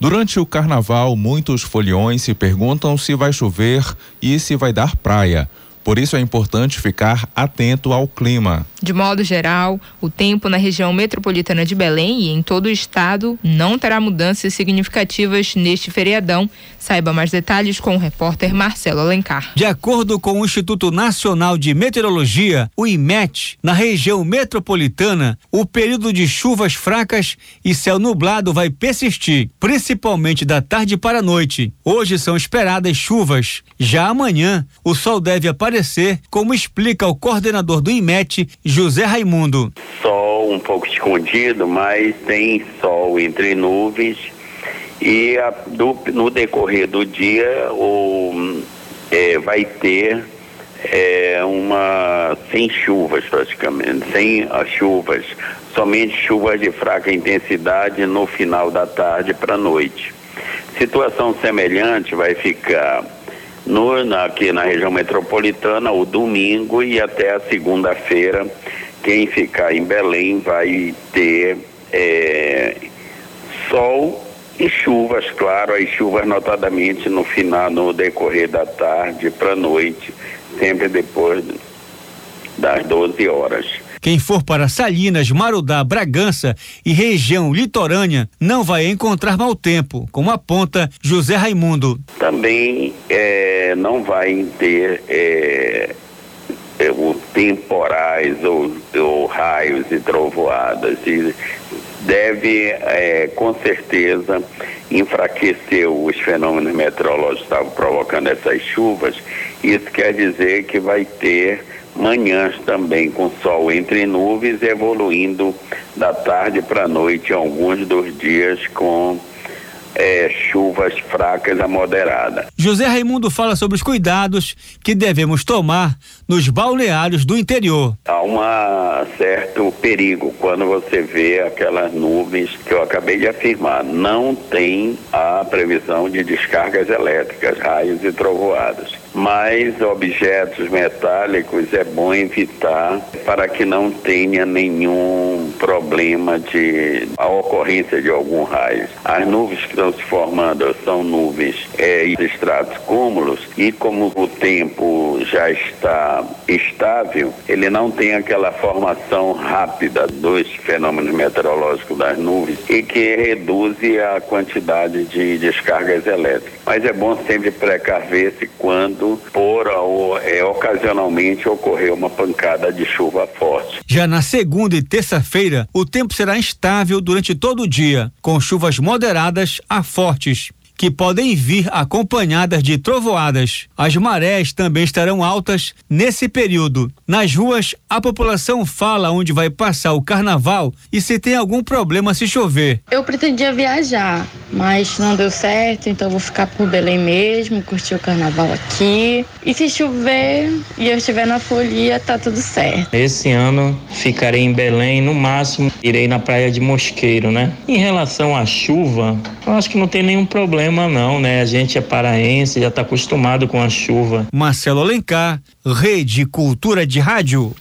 Durante o carnaval, muitos foliões se perguntam se vai chover e se vai dar praia. Por isso é importante ficar atento ao clima. De modo geral, o tempo na região metropolitana de Belém e em todo o estado não terá mudanças significativas neste feriadão. Saiba mais detalhes com o repórter Marcelo Alencar. De acordo com o Instituto Nacional de Meteorologia, o IMET, na região metropolitana, o período de chuvas fracas e céu nublado vai persistir, principalmente da tarde para a noite. Hoje são esperadas chuvas. Já amanhã, o sol deve aparecer, como explica o coordenador do IMET, José Raimundo. Sol um pouco escondido, mas tem sol entre nuvens e a, do, no decorrer do dia o, é, vai ter é, uma sem chuvas praticamente, sem as chuvas, somente chuvas de fraca intensidade no final da tarde para a noite. Situação semelhante vai ficar no, na, aqui na região metropolitana o domingo e até a segunda-feira. Quem ficar em Belém vai ter é, sol e chuvas, claro, as chuvas notadamente no final, no decorrer da tarde para noite, sempre depois das 12 horas. Quem for para Salinas, Marudá, Bragança e região litorânea não vai encontrar mau tempo, como aponta José Raimundo. Também é, não vai ter é, é, o temporais ou, ou, raios e trovoadas. E deve, é, com certeza, enfraquecer os fenômenos meteorológicos que estavam provocando essas chuvas. Isso quer dizer que vai ter manhãs também com sol entre nuvens, evoluindo da tarde para a noite, alguns dos dias com é, chuvas fracas a moderadas. José Raimundo fala sobre os cuidados que devemos tomar nos balneários do interior. Há um certo perigo quando você vê aquelas nuvens que eu acabei de afirmar. Não tem a previsão de descargas elétricas, raios e trovoadas mas objetos metálicos é bom evitar para que não tenha nenhum problema de a ocorrência de algum raio. As nuvens que estão se formando são nuvens é, estratos cúmulos e como o tempo já está estável, ele não tem aquela formação rápida dos fenômenos meteorológicos das nuvens e que reduz a quantidade de descargas elétricas. Mas é bom sempre precaver-se quando por é, ocasionalmente ocorrer uma pancada de chuva forte. Já na segunda e terça-feira, o tempo será instável durante todo o dia, com chuvas moderadas a fortes que podem vir acompanhadas de trovoadas. As marés também estarão altas nesse período. Nas ruas, a população fala onde vai passar o carnaval e se tem algum problema se chover. Eu pretendia viajar, mas não deu certo, então vou ficar por Belém mesmo, curtir o carnaval aqui. E se chover e eu estiver na folia, tá tudo certo. Esse ano ficarei em Belém, no máximo irei na praia de Mosqueiro, né? Em relação à chuva, eu acho que não tem nenhum problema problema não, né? A gente é paraense, já está acostumado com a chuva. Marcelo Alencar, Rede Cultura de Rádio.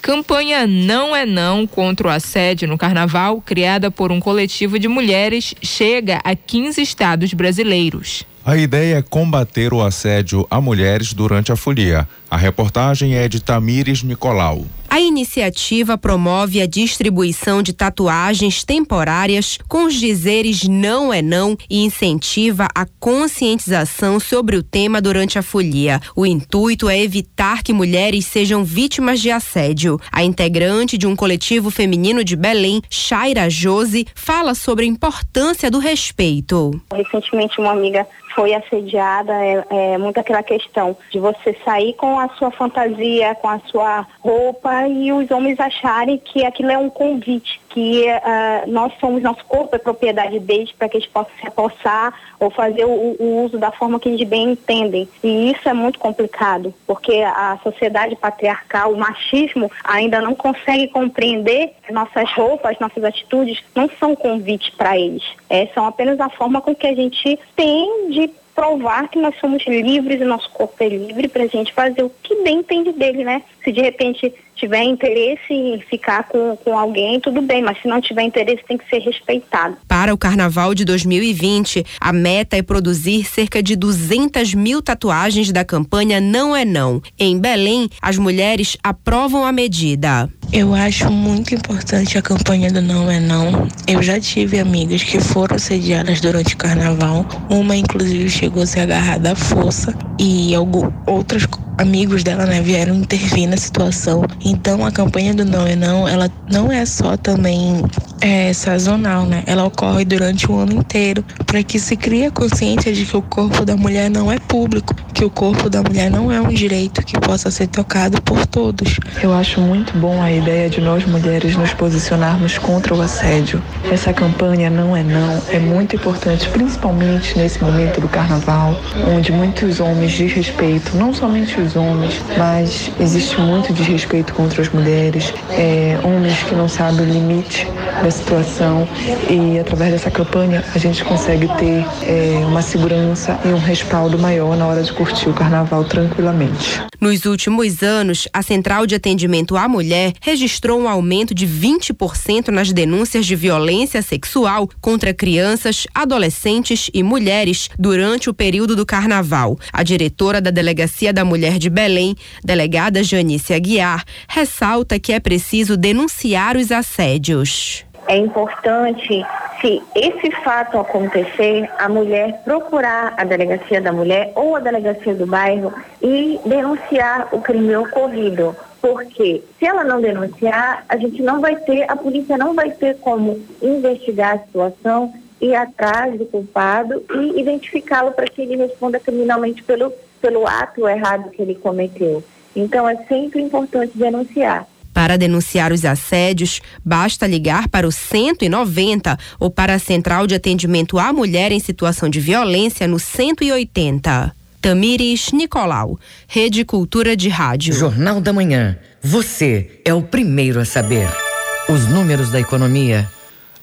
Campanha Não é Não contra o assédio no carnaval, criada por um coletivo de mulheres, chega a 15 estados brasileiros. A ideia é combater o assédio a mulheres durante a folia. A reportagem é de Tamires Nicolau. A iniciativa promove a distribuição de tatuagens temporárias com os dizeres não é não e incentiva a conscientização sobre o tema durante a folia. O intuito é evitar que mulheres sejam vítimas de assédio. A integrante de um coletivo feminino de Belém, Shaira Jose, fala sobre a importância do respeito. Recentemente, uma amiga foi assediada, é, é muito aquela questão de você sair com a sua fantasia, com a sua roupa e os homens acharem que aquilo é um convite, que uh, nós somos, nosso corpo é propriedade deles para que eles possam se apossar ou fazer o, o, uso da forma que eles bem entendem. E isso é muito complicado, porque a sociedade patriarcal, o machismo ainda não consegue compreender nossas roupas, nossas atitudes não são convite para eles. É, são apenas a forma com que a gente tem de provar que nós somos livres e nosso corpo é livre para a gente fazer o que bem entende dele, né? Se de repente tiver interesse em ficar com, com alguém, tudo bem, mas se não tiver interesse, tem que ser respeitado. Para o Carnaval de 2020, a meta é produzir cerca de 200 mil tatuagens da campanha Não é Não. Em Belém, as mulheres aprovam a medida. Eu acho muito importante a campanha do Não é Não. Eu já tive amigas que foram sediadas durante o carnaval. Uma, inclusive, chegou a ser agarrada à força e outras amigos dela né, vieram intervir na situação. Então a campanha do Não é Não, ela não é só também é, sazonal, né? Ela ocorre durante o ano inteiro para que se crie a consciência de que o corpo da mulher não é público, que o corpo da mulher não é um direito que possa ser tocado por todos. Eu acho muito bom a ideia de nós mulheres nos posicionarmos contra o assédio. Essa campanha Não é Não é muito importante, principalmente nesse momento do carnaval, onde muitos homens desrespeitam não somente os homens, mas existe muito desrespeito contra as mulheres, é, homens que não sabem o limite da situação e através dessa campanha a gente consegue ter é, uma segurança e um respaldo maior na hora de curtir o carnaval tranquilamente. Nos últimos anos, a Central de Atendimento à Mulher registrou um aumento de 20% nas denúncias de violência sexual contra crianças, adolescentes e mulheres durante o período do carnaval. A diretora da Delegacia da Mulher de Belém, delegada Janice Aguiar, ressalta que é preciso denunciar os assédios. É importante, se esse fato acontecer, a mulher procurar a delegacia da mulher ou a delegacia do bairro e denunciar o crime ocorrido. Porque se ela não denunciar, a gente não vai ter, a polícia não vai ter como investigar a situação, ir atrás do culpado e identificá-lo para que ele responda criminalmente pelo pelo ato errado que ele cometeu. Então é sempre importante denunciar. Para denunciar os assédios, basta ligar para o 190 ou para a Central de Atendimento à Mulher em Situação de Violência no 180. Tamires Nicolau, Rede Cultura de Rádio. Jornal da Manhã. Você é o primeiro a saber. Os números da economia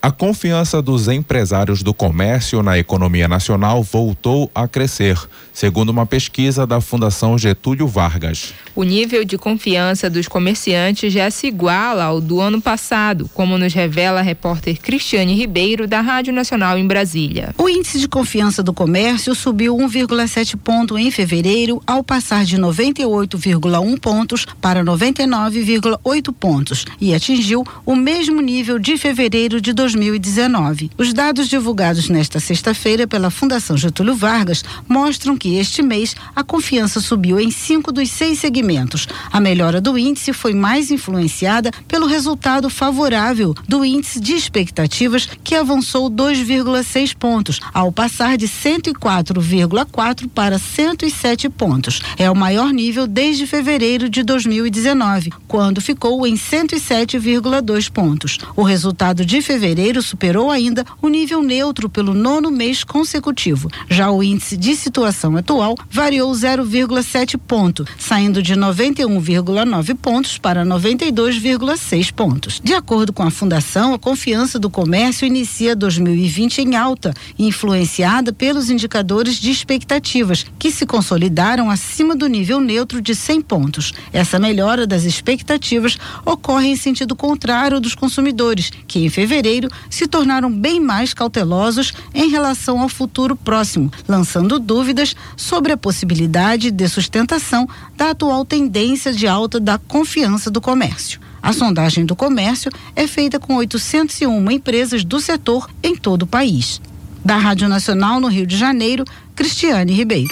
a confiança dos empresários do comércio na economia nacional voltou a crescer, segundo uma pesquisa da Fundação Getúlio Vargas. O nível de confiança dos comerciantes já se iguala ao do ano passado, como nos revela a repórter Cristiane Ribeiro, da Rádio Nacional em Brasília. O índice de confiança do comércio subiu 1,7 ponto em fevereiro, ao passar de 98,1 pontos para 99,8 pontos, e atingiu o mesmo nível de fevereiro de 2020. 2019. Os dados divulgados nesta sexta-feira pela Fundação Getúlio Vargas mostram que este mês a confiança subiu em cinco dos seis segmentos. A melhora do índice foi mais influenciada pelo resultado favorável do índice de expectativas, que avançou 2,6 pontos, ao passar de 104,4 para 107 pontos. É o maior nível desde fevereiro de 2019, quando ficou em 107,2 pontos. O resultado de fevereiro superou ainda o nível neutro pelo nono mês consecutivo. Já o índice de situação atual variou 0,7 ponto, saindo de 91,9 pontos para 92,6 pontos. De acordo com a Fundação, a confiança do comércio inicia 2020 em alta, influenciada pelos indicadores de expectativas, que se consolidaram acima do nível neutro de 100 pontos. Essa melhora das expectativas ocorre em sentido contrário dos consumidores, que em fevereiro se tornaram bem mais cautelosos em relação ao futuro próximo, lançando dúvidas sobre a possibilidade de sustentação da atual tendência de alta da confiança do comércio. A sondagem do comércio é feita com 801 empresas do setor em todo o país. Da Rádio Nacional no Rio de Janeiro, Cristiane Ribeiro.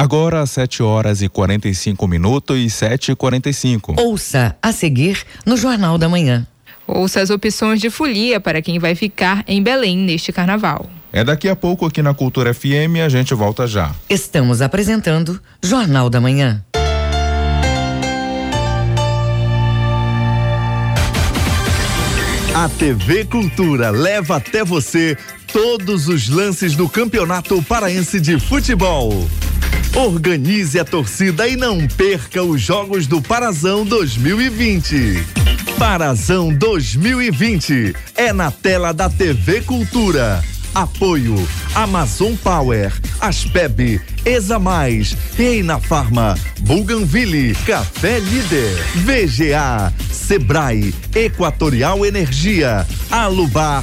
Agora às 7 horas e 45 minutos e 7 e 45. Ouça a seguir no Jornal da Manhã. Ouça as opções de folia para quem vai ficar em Belém neste carnaval. É daqui a pouco aqui na Cultura FM a gente volta já. Estamos apresentando Jornal da Manhã. A TV Cultura leva até você todos os lances do Campeonato Paraense de Futebol. Organize a torcida e não perca os Jogos do Parazão 2020. Parazão 2020 é na tela da TV Cultura. Apoio. Amazon Power, Aspeb, Exa Mais, Reina Farma, Buganville, Café Líder, VGA, Sebrae, Equatorial Energia, Alubar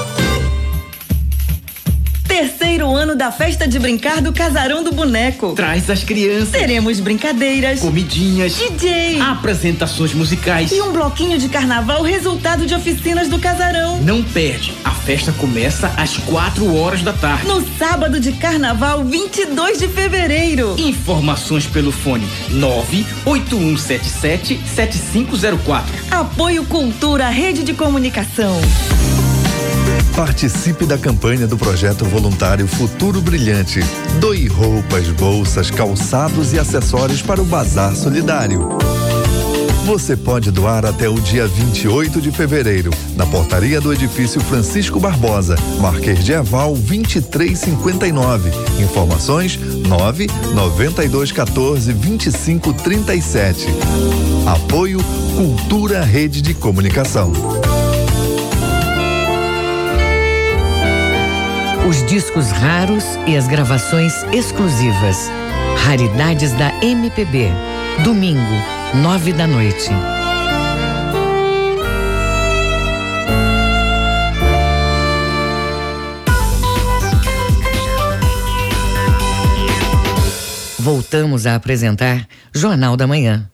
Terceiro ano da festa de brincar do Casarão do Boneco. Traz as crianças. Teremos brincadeiras, comidinhas, DJ, apresentações musicais e um bloquinho de carnaval resultado de oficinas do Casarão. Não perde. A festa começa às quatro horas da tarde. No sábado de carnaval, 22 de fevereiro. Informações pelo fone 98177 7504. Apoio Cultura, Rede de Comunicação. Participe da campanha do projeto voluntário Futuro Brilhante. Doe roupas, bolsas, calçados e acessórios para o Bazar Solidário. Você pode doar até o dia 28 de fevereiro, na portaria do edifício Francisco Barbosa, Marquês de Aval 2359. Informações 9 9214 2537. Apoio Cultura Rede de Comunicação. Os discos raros e as gravações exclusivas. Raridades da MPB. Domingo, nove da noite. Voltamos a apresentar Jornal da Manhã.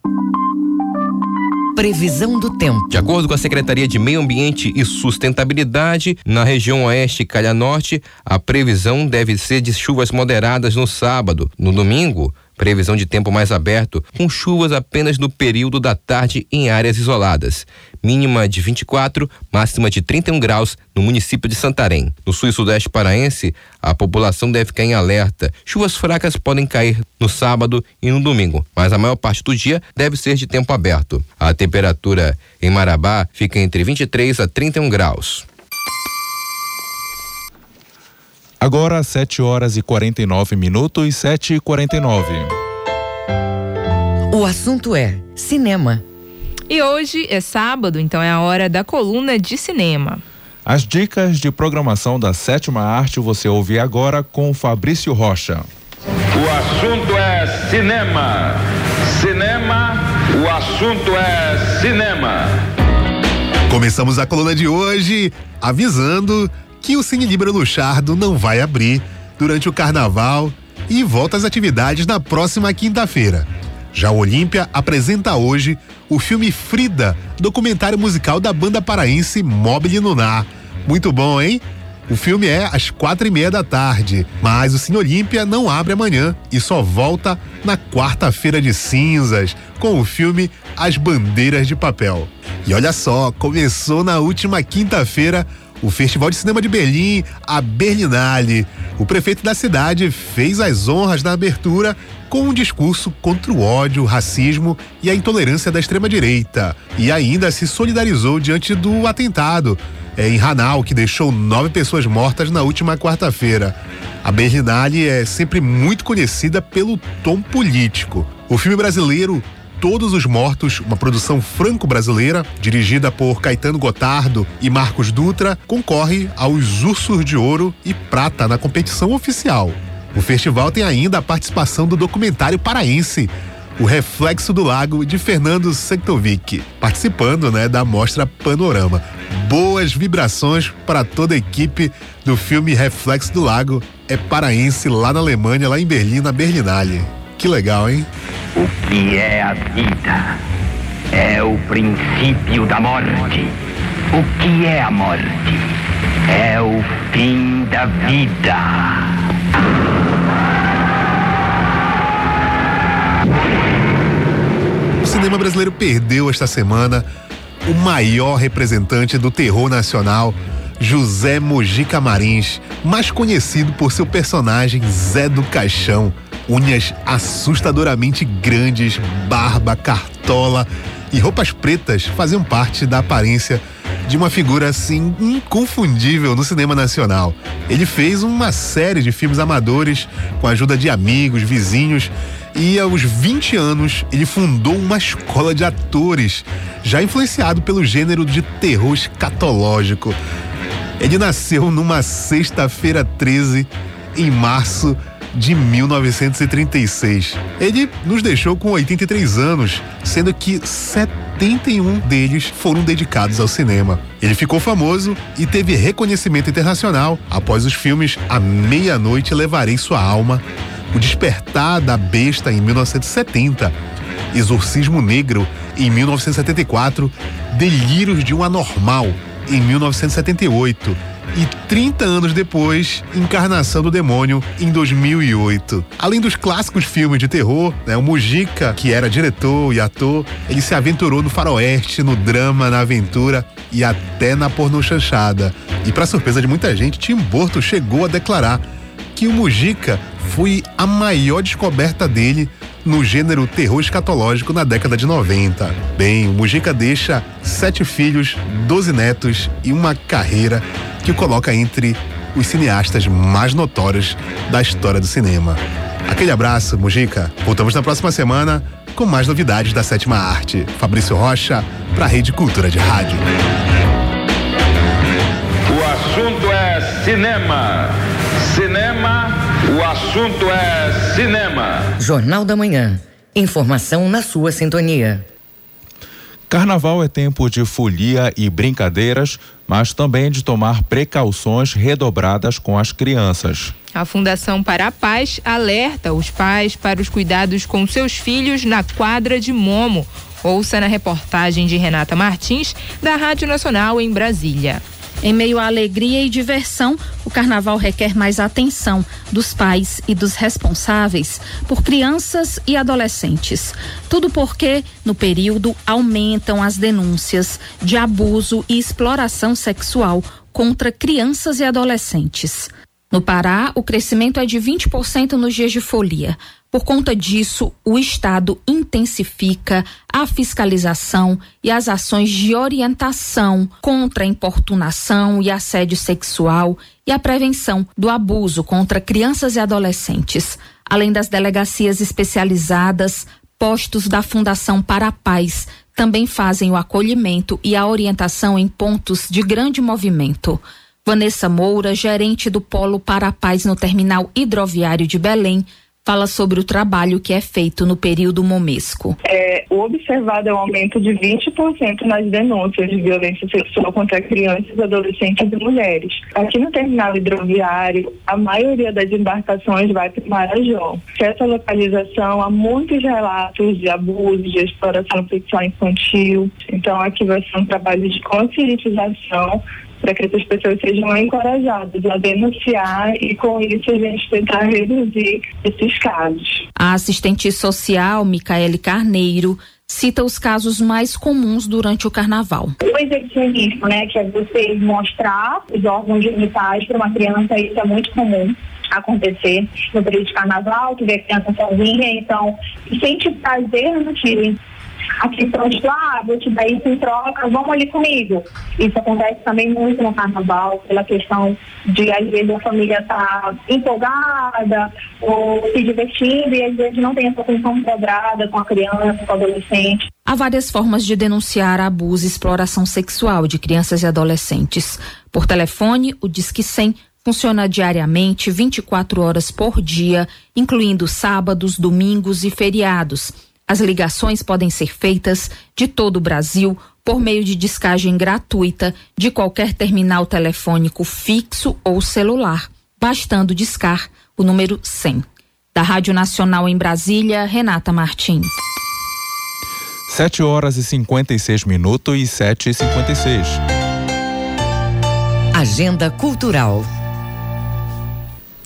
Previsão do tempo. De acordo com a Secretaria de Meio Ambiente e Sustentabilidade, na região oeste e calha norte, a previsão deve ser de chuvas moderadas no sábado. No domingo, Previsão de tempo mais aberto, com chuvas apenas no período da tarde em áreas isoladas. Mínima de 24, máxima de 31 graus no município de Santarém. No sul e sudeste paraense, a população deve ficar em alerta. Chuvas fracas podem cair no sábado e no domingo, mas a maior parte do dia deve ser de tempo aberto. A temperatura em Marabá fica entre 23 a 31 graus. Agora 7 horas e 49 minutos, 7 e 49. O assunto é cinema. E hoje é sábado, então é a hora da coluna de cinema. As dicas de programação da sétima arte você ouve agora com Fabrício Rocha. O assunto é cinema. Cinema, o assunto é cinema. Começamos a coluna de hoje avisando que o Cine Libra Luchardo não vai abrir durante o carnaval e volta às atividades na próxima quinta-feira. Já o Olímpia apresenta hoje o filme Frida, documentário musical da banda paraense Mobile Lunar. Muito bom, hein? O filme é às quatro e meia da tarde, mas o Cine Olímpia não abre amanhã e só volta na quarta-feira de cinzas com o filme As Bandeiras de Papel. E olha só, começou na última quinta-feira o Festival de Cinema de Berlim, a Berlinale. O prefeito da cidade fez as honras na abertura com um discurso contra o ódio, o racismo e a intolerância da extrema-direita. E ainda se solidarizou diante do atentado é, em Hanau, que deixou nove pessoas mortas na última quarta-feira. A Berlinale é sempre muito conhecida pelo tom político. O filme brasileiro Todos os Mortos, uma produção franco-brasileira, dirigida por Caetano Gotardo e Marcos Dutra, concorre aos Ursos de Ouro e Prata na competição oficial. O festival tem ainda a participação do documentário paraense O Reflexo do Lago de Fernando Sektovic, participando né, da mostra Panorama. Boas vibrações para toda a equipe do filme Reflexo do Lago. É paraense lá na Alemanha, lá em Berlim, na Berlinale. Que legal, hein? O que é a vida? É o princípio da morte. O que é a morte? É o fim da vida. O cinema brasileiro perdeu esta semana o maior representante do terror nacional, José Mojica Marins, mais conhecido por seu personagem Zé do Caixão unhas assustadoramente grandes, barba, cartola e roupas pretas faziam parte da aparência de uma figura assim inconfundível no cinema nacional. Ele fez uma série de filmes amadores com a ajuda de amigos, vizinhos e aos 20 anos ele fundou uma escola de atores, já influenciado pelo gênero de terror escatológico. Ele nasceu numa sexta-feira 13 em março de 1936. Ele nos deixou com 83 anos, sendo que 71 deles foram dedicados ao cinema. Ele ficou famoso e teve reconhecimento internacional após os filmes A Meia-Noite Levarei Sua Alma, O Despertar da Besta em 1970, Exorcismo Negro em 1974, Delírios de um Anormal em 1978 e 30 anos depois, Encarnação do Demônio, em 2008. Além dos clássicos filmes de terror, né, o Mujica, que era diretor e ator, ele se aventurou no faroeste, no drama, na aventura e até na pornochanchada. E para surpresa de muita gente, Tim Burton chegou a declarar que o Mujica foi a maior descoberta dele no gênero terror escatológico na década de 90. Bem, o Mujica deixa sete filhos, doze netos e uma carreira que o coloca entre os cineastas mais notórios da história do cinema. Aquele abraço, Mujica. Voltamos na próxima semana com mais novidades da sétima arte. Fabrício Rocha, para a Rede Cultura de Rádio. O assunto é cinema. Cinema, o assunto é cinema. Jornal da Manhã. Informação na sua sintonia. Carnaval é tempo de folia e brincadeiras, mas também de tomar precauções redobradas com as crianças. A Fundação para a Paz alerta os pais para os cuidados com seus filhos na quadra de Momo, Ouça na reportagem de Renata Martins, da Rádio Nacional em Brasília. Em meio à alegria e diversão, o carnaval requer mais atenção dos pais e dos responsáveis por crianças e adolescentes. Tudo porque, no período, aumentam as denúncias de abuso e exploração sexual contra crianças e adolescentes. No Pará, o crescimento é de 20% nos dias de folia. Por conta disso, o Estado intensifica a fiscalização e as ações de orientação contra a importunação e assédio sexual e a prevenção do abuso contra crianças e adolescentes, além das delegacias especializadas, postos da Fundação para a Paz também fazem o acolhimento e a orientação em pontos de grande movimento. Vanessa Moura, gerente do Polo para a Paz no Terminal Hidroviário de Belém, fala sobre o trabalho que é feito no período momesco. É, o observado é um aumento de 20% nas denúncias de violência sexual contra crianças, adolescentes e mulheres. Aqui no terminal hidroviário, a maioria das embarcações vai para o Marajó. Essa localização há muitos relatos de abuso, de exploração sexual infantil. Então, aqui vai ser um trabalho de conscientização para que essas pessoas sejam encorajadas a denunciar e com isso a gente tentar reduzir esses casos. A assistente social, Micaele Carneiro, cita os casos mais comuns durante o carnaval. O exibicionismo, né, que é você mostrar os órgãos genitais para uma criança, isso é muito comum acontecer no período de carnaval, tu vê a criança sozinha, então sente prazer naquilo a questão de, ah, vou te dar isso em troca, vamos ali comigo. Isso acontece também muito no carnaval, pela questão de, às vezes, a família tá empolgada ou se divertindo e, às vezes, não tem essa atenção cobrada com a criança, com o adolescente. Há várias formas de denunciar abuso e exploração sexual de crianças e adolescentes. Por telefone, o Disque 100 funciona diariamente 24 horas por dia, incluindo sábados, domingos e feriados as ligações podem ser feitas de todo o Brasil por meio de descagem gratuita de qualquer terminal telefônico fixo ou celular, bastando discar o número 100. Da Rádio Nacional em Brasília, Renata Martins. 7 horas e 56 minutos e 7 e 56. Agenda Cultural.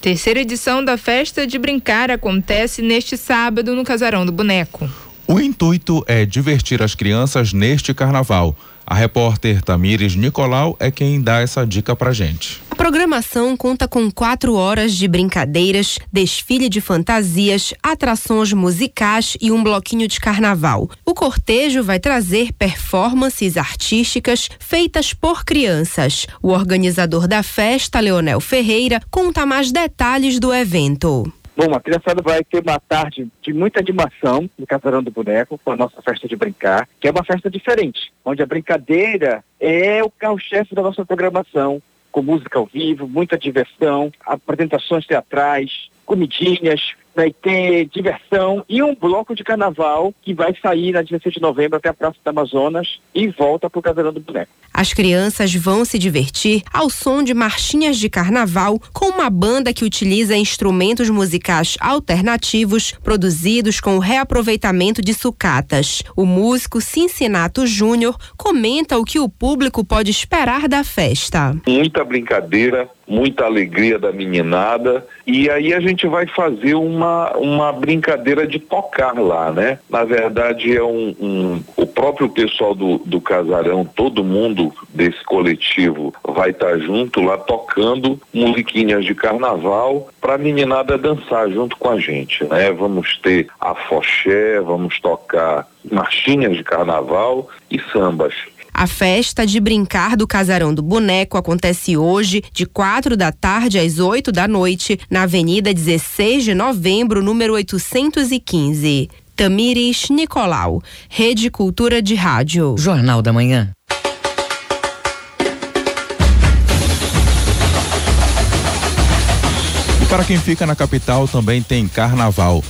Terceira edição da Festa de Brincar acontece neste sábado no Casarão do Boneco. O intuito é divertir as crianças neste carnaval. A repórter Tamires Nicolau é quem dá essa dica pra gente. A programação conta com quatro horas de brincadeiras, desfile de fantasias, atrações musicais e um bloquinho de carnaval. O cortejo vai trazer performances artísticas feitas por crianças. O organizador da festa, Leonel Ferreira, conta mais detalhes do evento. Bom, a criançada vai ter uma tarde de muita animação no Casarão do Boneco, com a nossa festa de brincar, que é uma festa diferente, onde a brincadeira é o carro-chefe da nossa programação, com música ao vivo, muita diversão, apresentações teatrais, comidinhas, vai ter diversão e um bloco de carnaval que vai sair na 16 de novembro até a Praça do Amazonas e volta para o Casarão do Boneco. As crianças vão se divertir ao som de marchinhas de carnaval com uma banda que utiliza instrumentos musicais alternativos produzidos com o reaproveitamento de sucatas. O músico Cincinato Júnior comenta o que o público pode esperar da festa. Muita brincadeira, muita alegria da meninada e aí a gente vai fazer uma, uma brincadeira de tocar lá, né? Na verdade é um, um o próprio pessoal do, do casarão, todo mundo desse coletivo vai estar tá junto lá tocando musiquinhas de carnaval para a meninada dançar junto com a gente, né? Vamos ter a foché, vamos tocar marchinhas de carnaval e sambas. A festa de brincar do Casarão do Boneco acontece hoje, de quatro da tarde às oito da noite, na Avenida 16 de Novembro, número 815. Tamires Nicolau, Rede Cultura de Rádio. Jornal da Manhã. E para quem fica na capital também tem carnaval.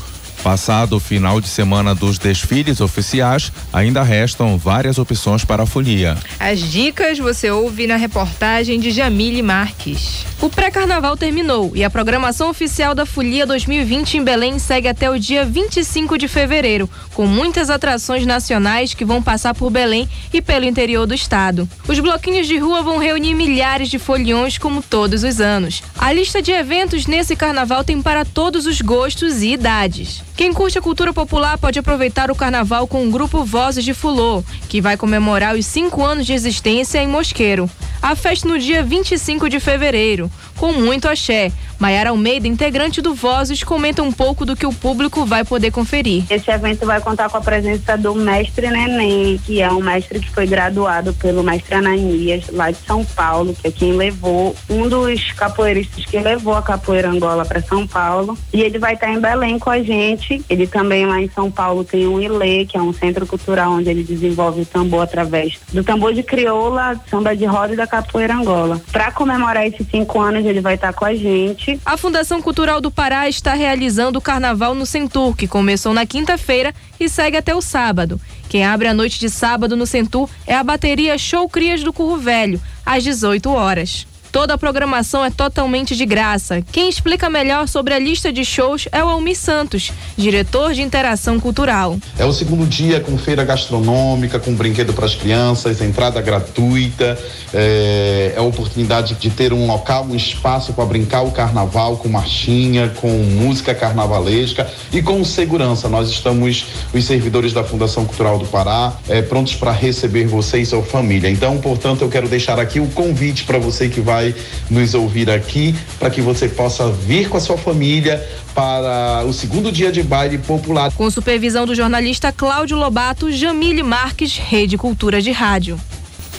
Passado o final de semana dos desfiles oficiais, ainda restam várias opções para a folia. As dicas você ouve na reportagem de Jamile Marques. O pré-carnaval terminou e a programação oficial da Folia 2020 em Belém segue até o dia 25 de fevereiro, com muitas atrações nacionais que vão passar por Belém e pelo interior do estado. Os bloquinhos de rua vão reunir milhares de foliões como todos os anos. A lista de eventos nesse carnaval tem para todos os gostos e idades. Quem curte a cultura popular pode aproveitar o carnaval com o grupo Vozes de Fulô, que vai comemorar os cinco anos de existência em Mosqueiro. A festa no dia 25 de fevereiro, com muito axé. Maiara Almeida, integrante do Vozes, comenta um pouco do que o público vai poder conferir. Esse evento vai contar com a presença do mestre Neném, que é um mestre que foi graduado pelo mestre Ananias, lá de São Paulo, que é quem levou, um dos capoeiristas que levou a capoeira Angola para São Paulo. E ele vai estar em Belém com a gente. Ele também lá em São Paulo tem um ILE, que é um centro cultural onde ele desenvolve o tambor através do tambor de crioula, samba de roda e da capoeira Angola. Para comemorar esses cinco anos, ele vai estar com a gente. A Fundação Cultural do Pará está realizando o Carnaval no Centur, que começou na quinta-feira e segue até o sábado. Quem abre a noite de sábado no Centur é a bateria Show Crias do Curro Velho, às 18 horas. Toda a programação é totalmente de graça. Quem explica melhor sobre a lista de shows é o Almir Santos, diretor de interação cultural. É o segundo dia com feira gastronômica, com brinquedo para as crianças, entrada gratuita. É, é a oportunidade de ter um local, um espaço para brincar o carnaval com marchinha, com música carnavalesca e com segurança. Nós estamos, os servidores da Fundação Cultural do Pará, é, prontos para receber você e sua família. Então, portanto, eu quero deixar aqui o convite para você que vai vai nos ouvir aqui, para que você possa vir com a sua família para o segundo dia de baile popular. Com supervisão do jornalista Cláudio Lobato, Jamile Marques, Rede Cultura de Rádio.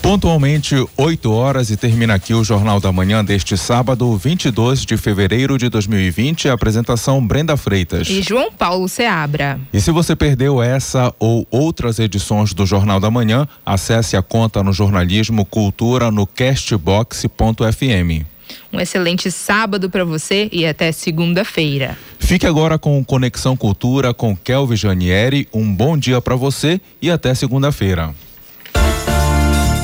Pontualmente 8 horas e termina aqui o Jornal da Manhã deste sábado, 22 de fevereiro de 2020. apresentação Brenda Freitas e João Paulo Seabra. E se você perdeu essa ou outras edições do Jornal da Manhã, acesse a conta no jornalismo Cultura no castbox.fm. Um excelente sábado para você e até segunda-feira. Fique agora com Conexão Cultura com Kelvin Janieri. Um bom dia para você e até segunda-feira.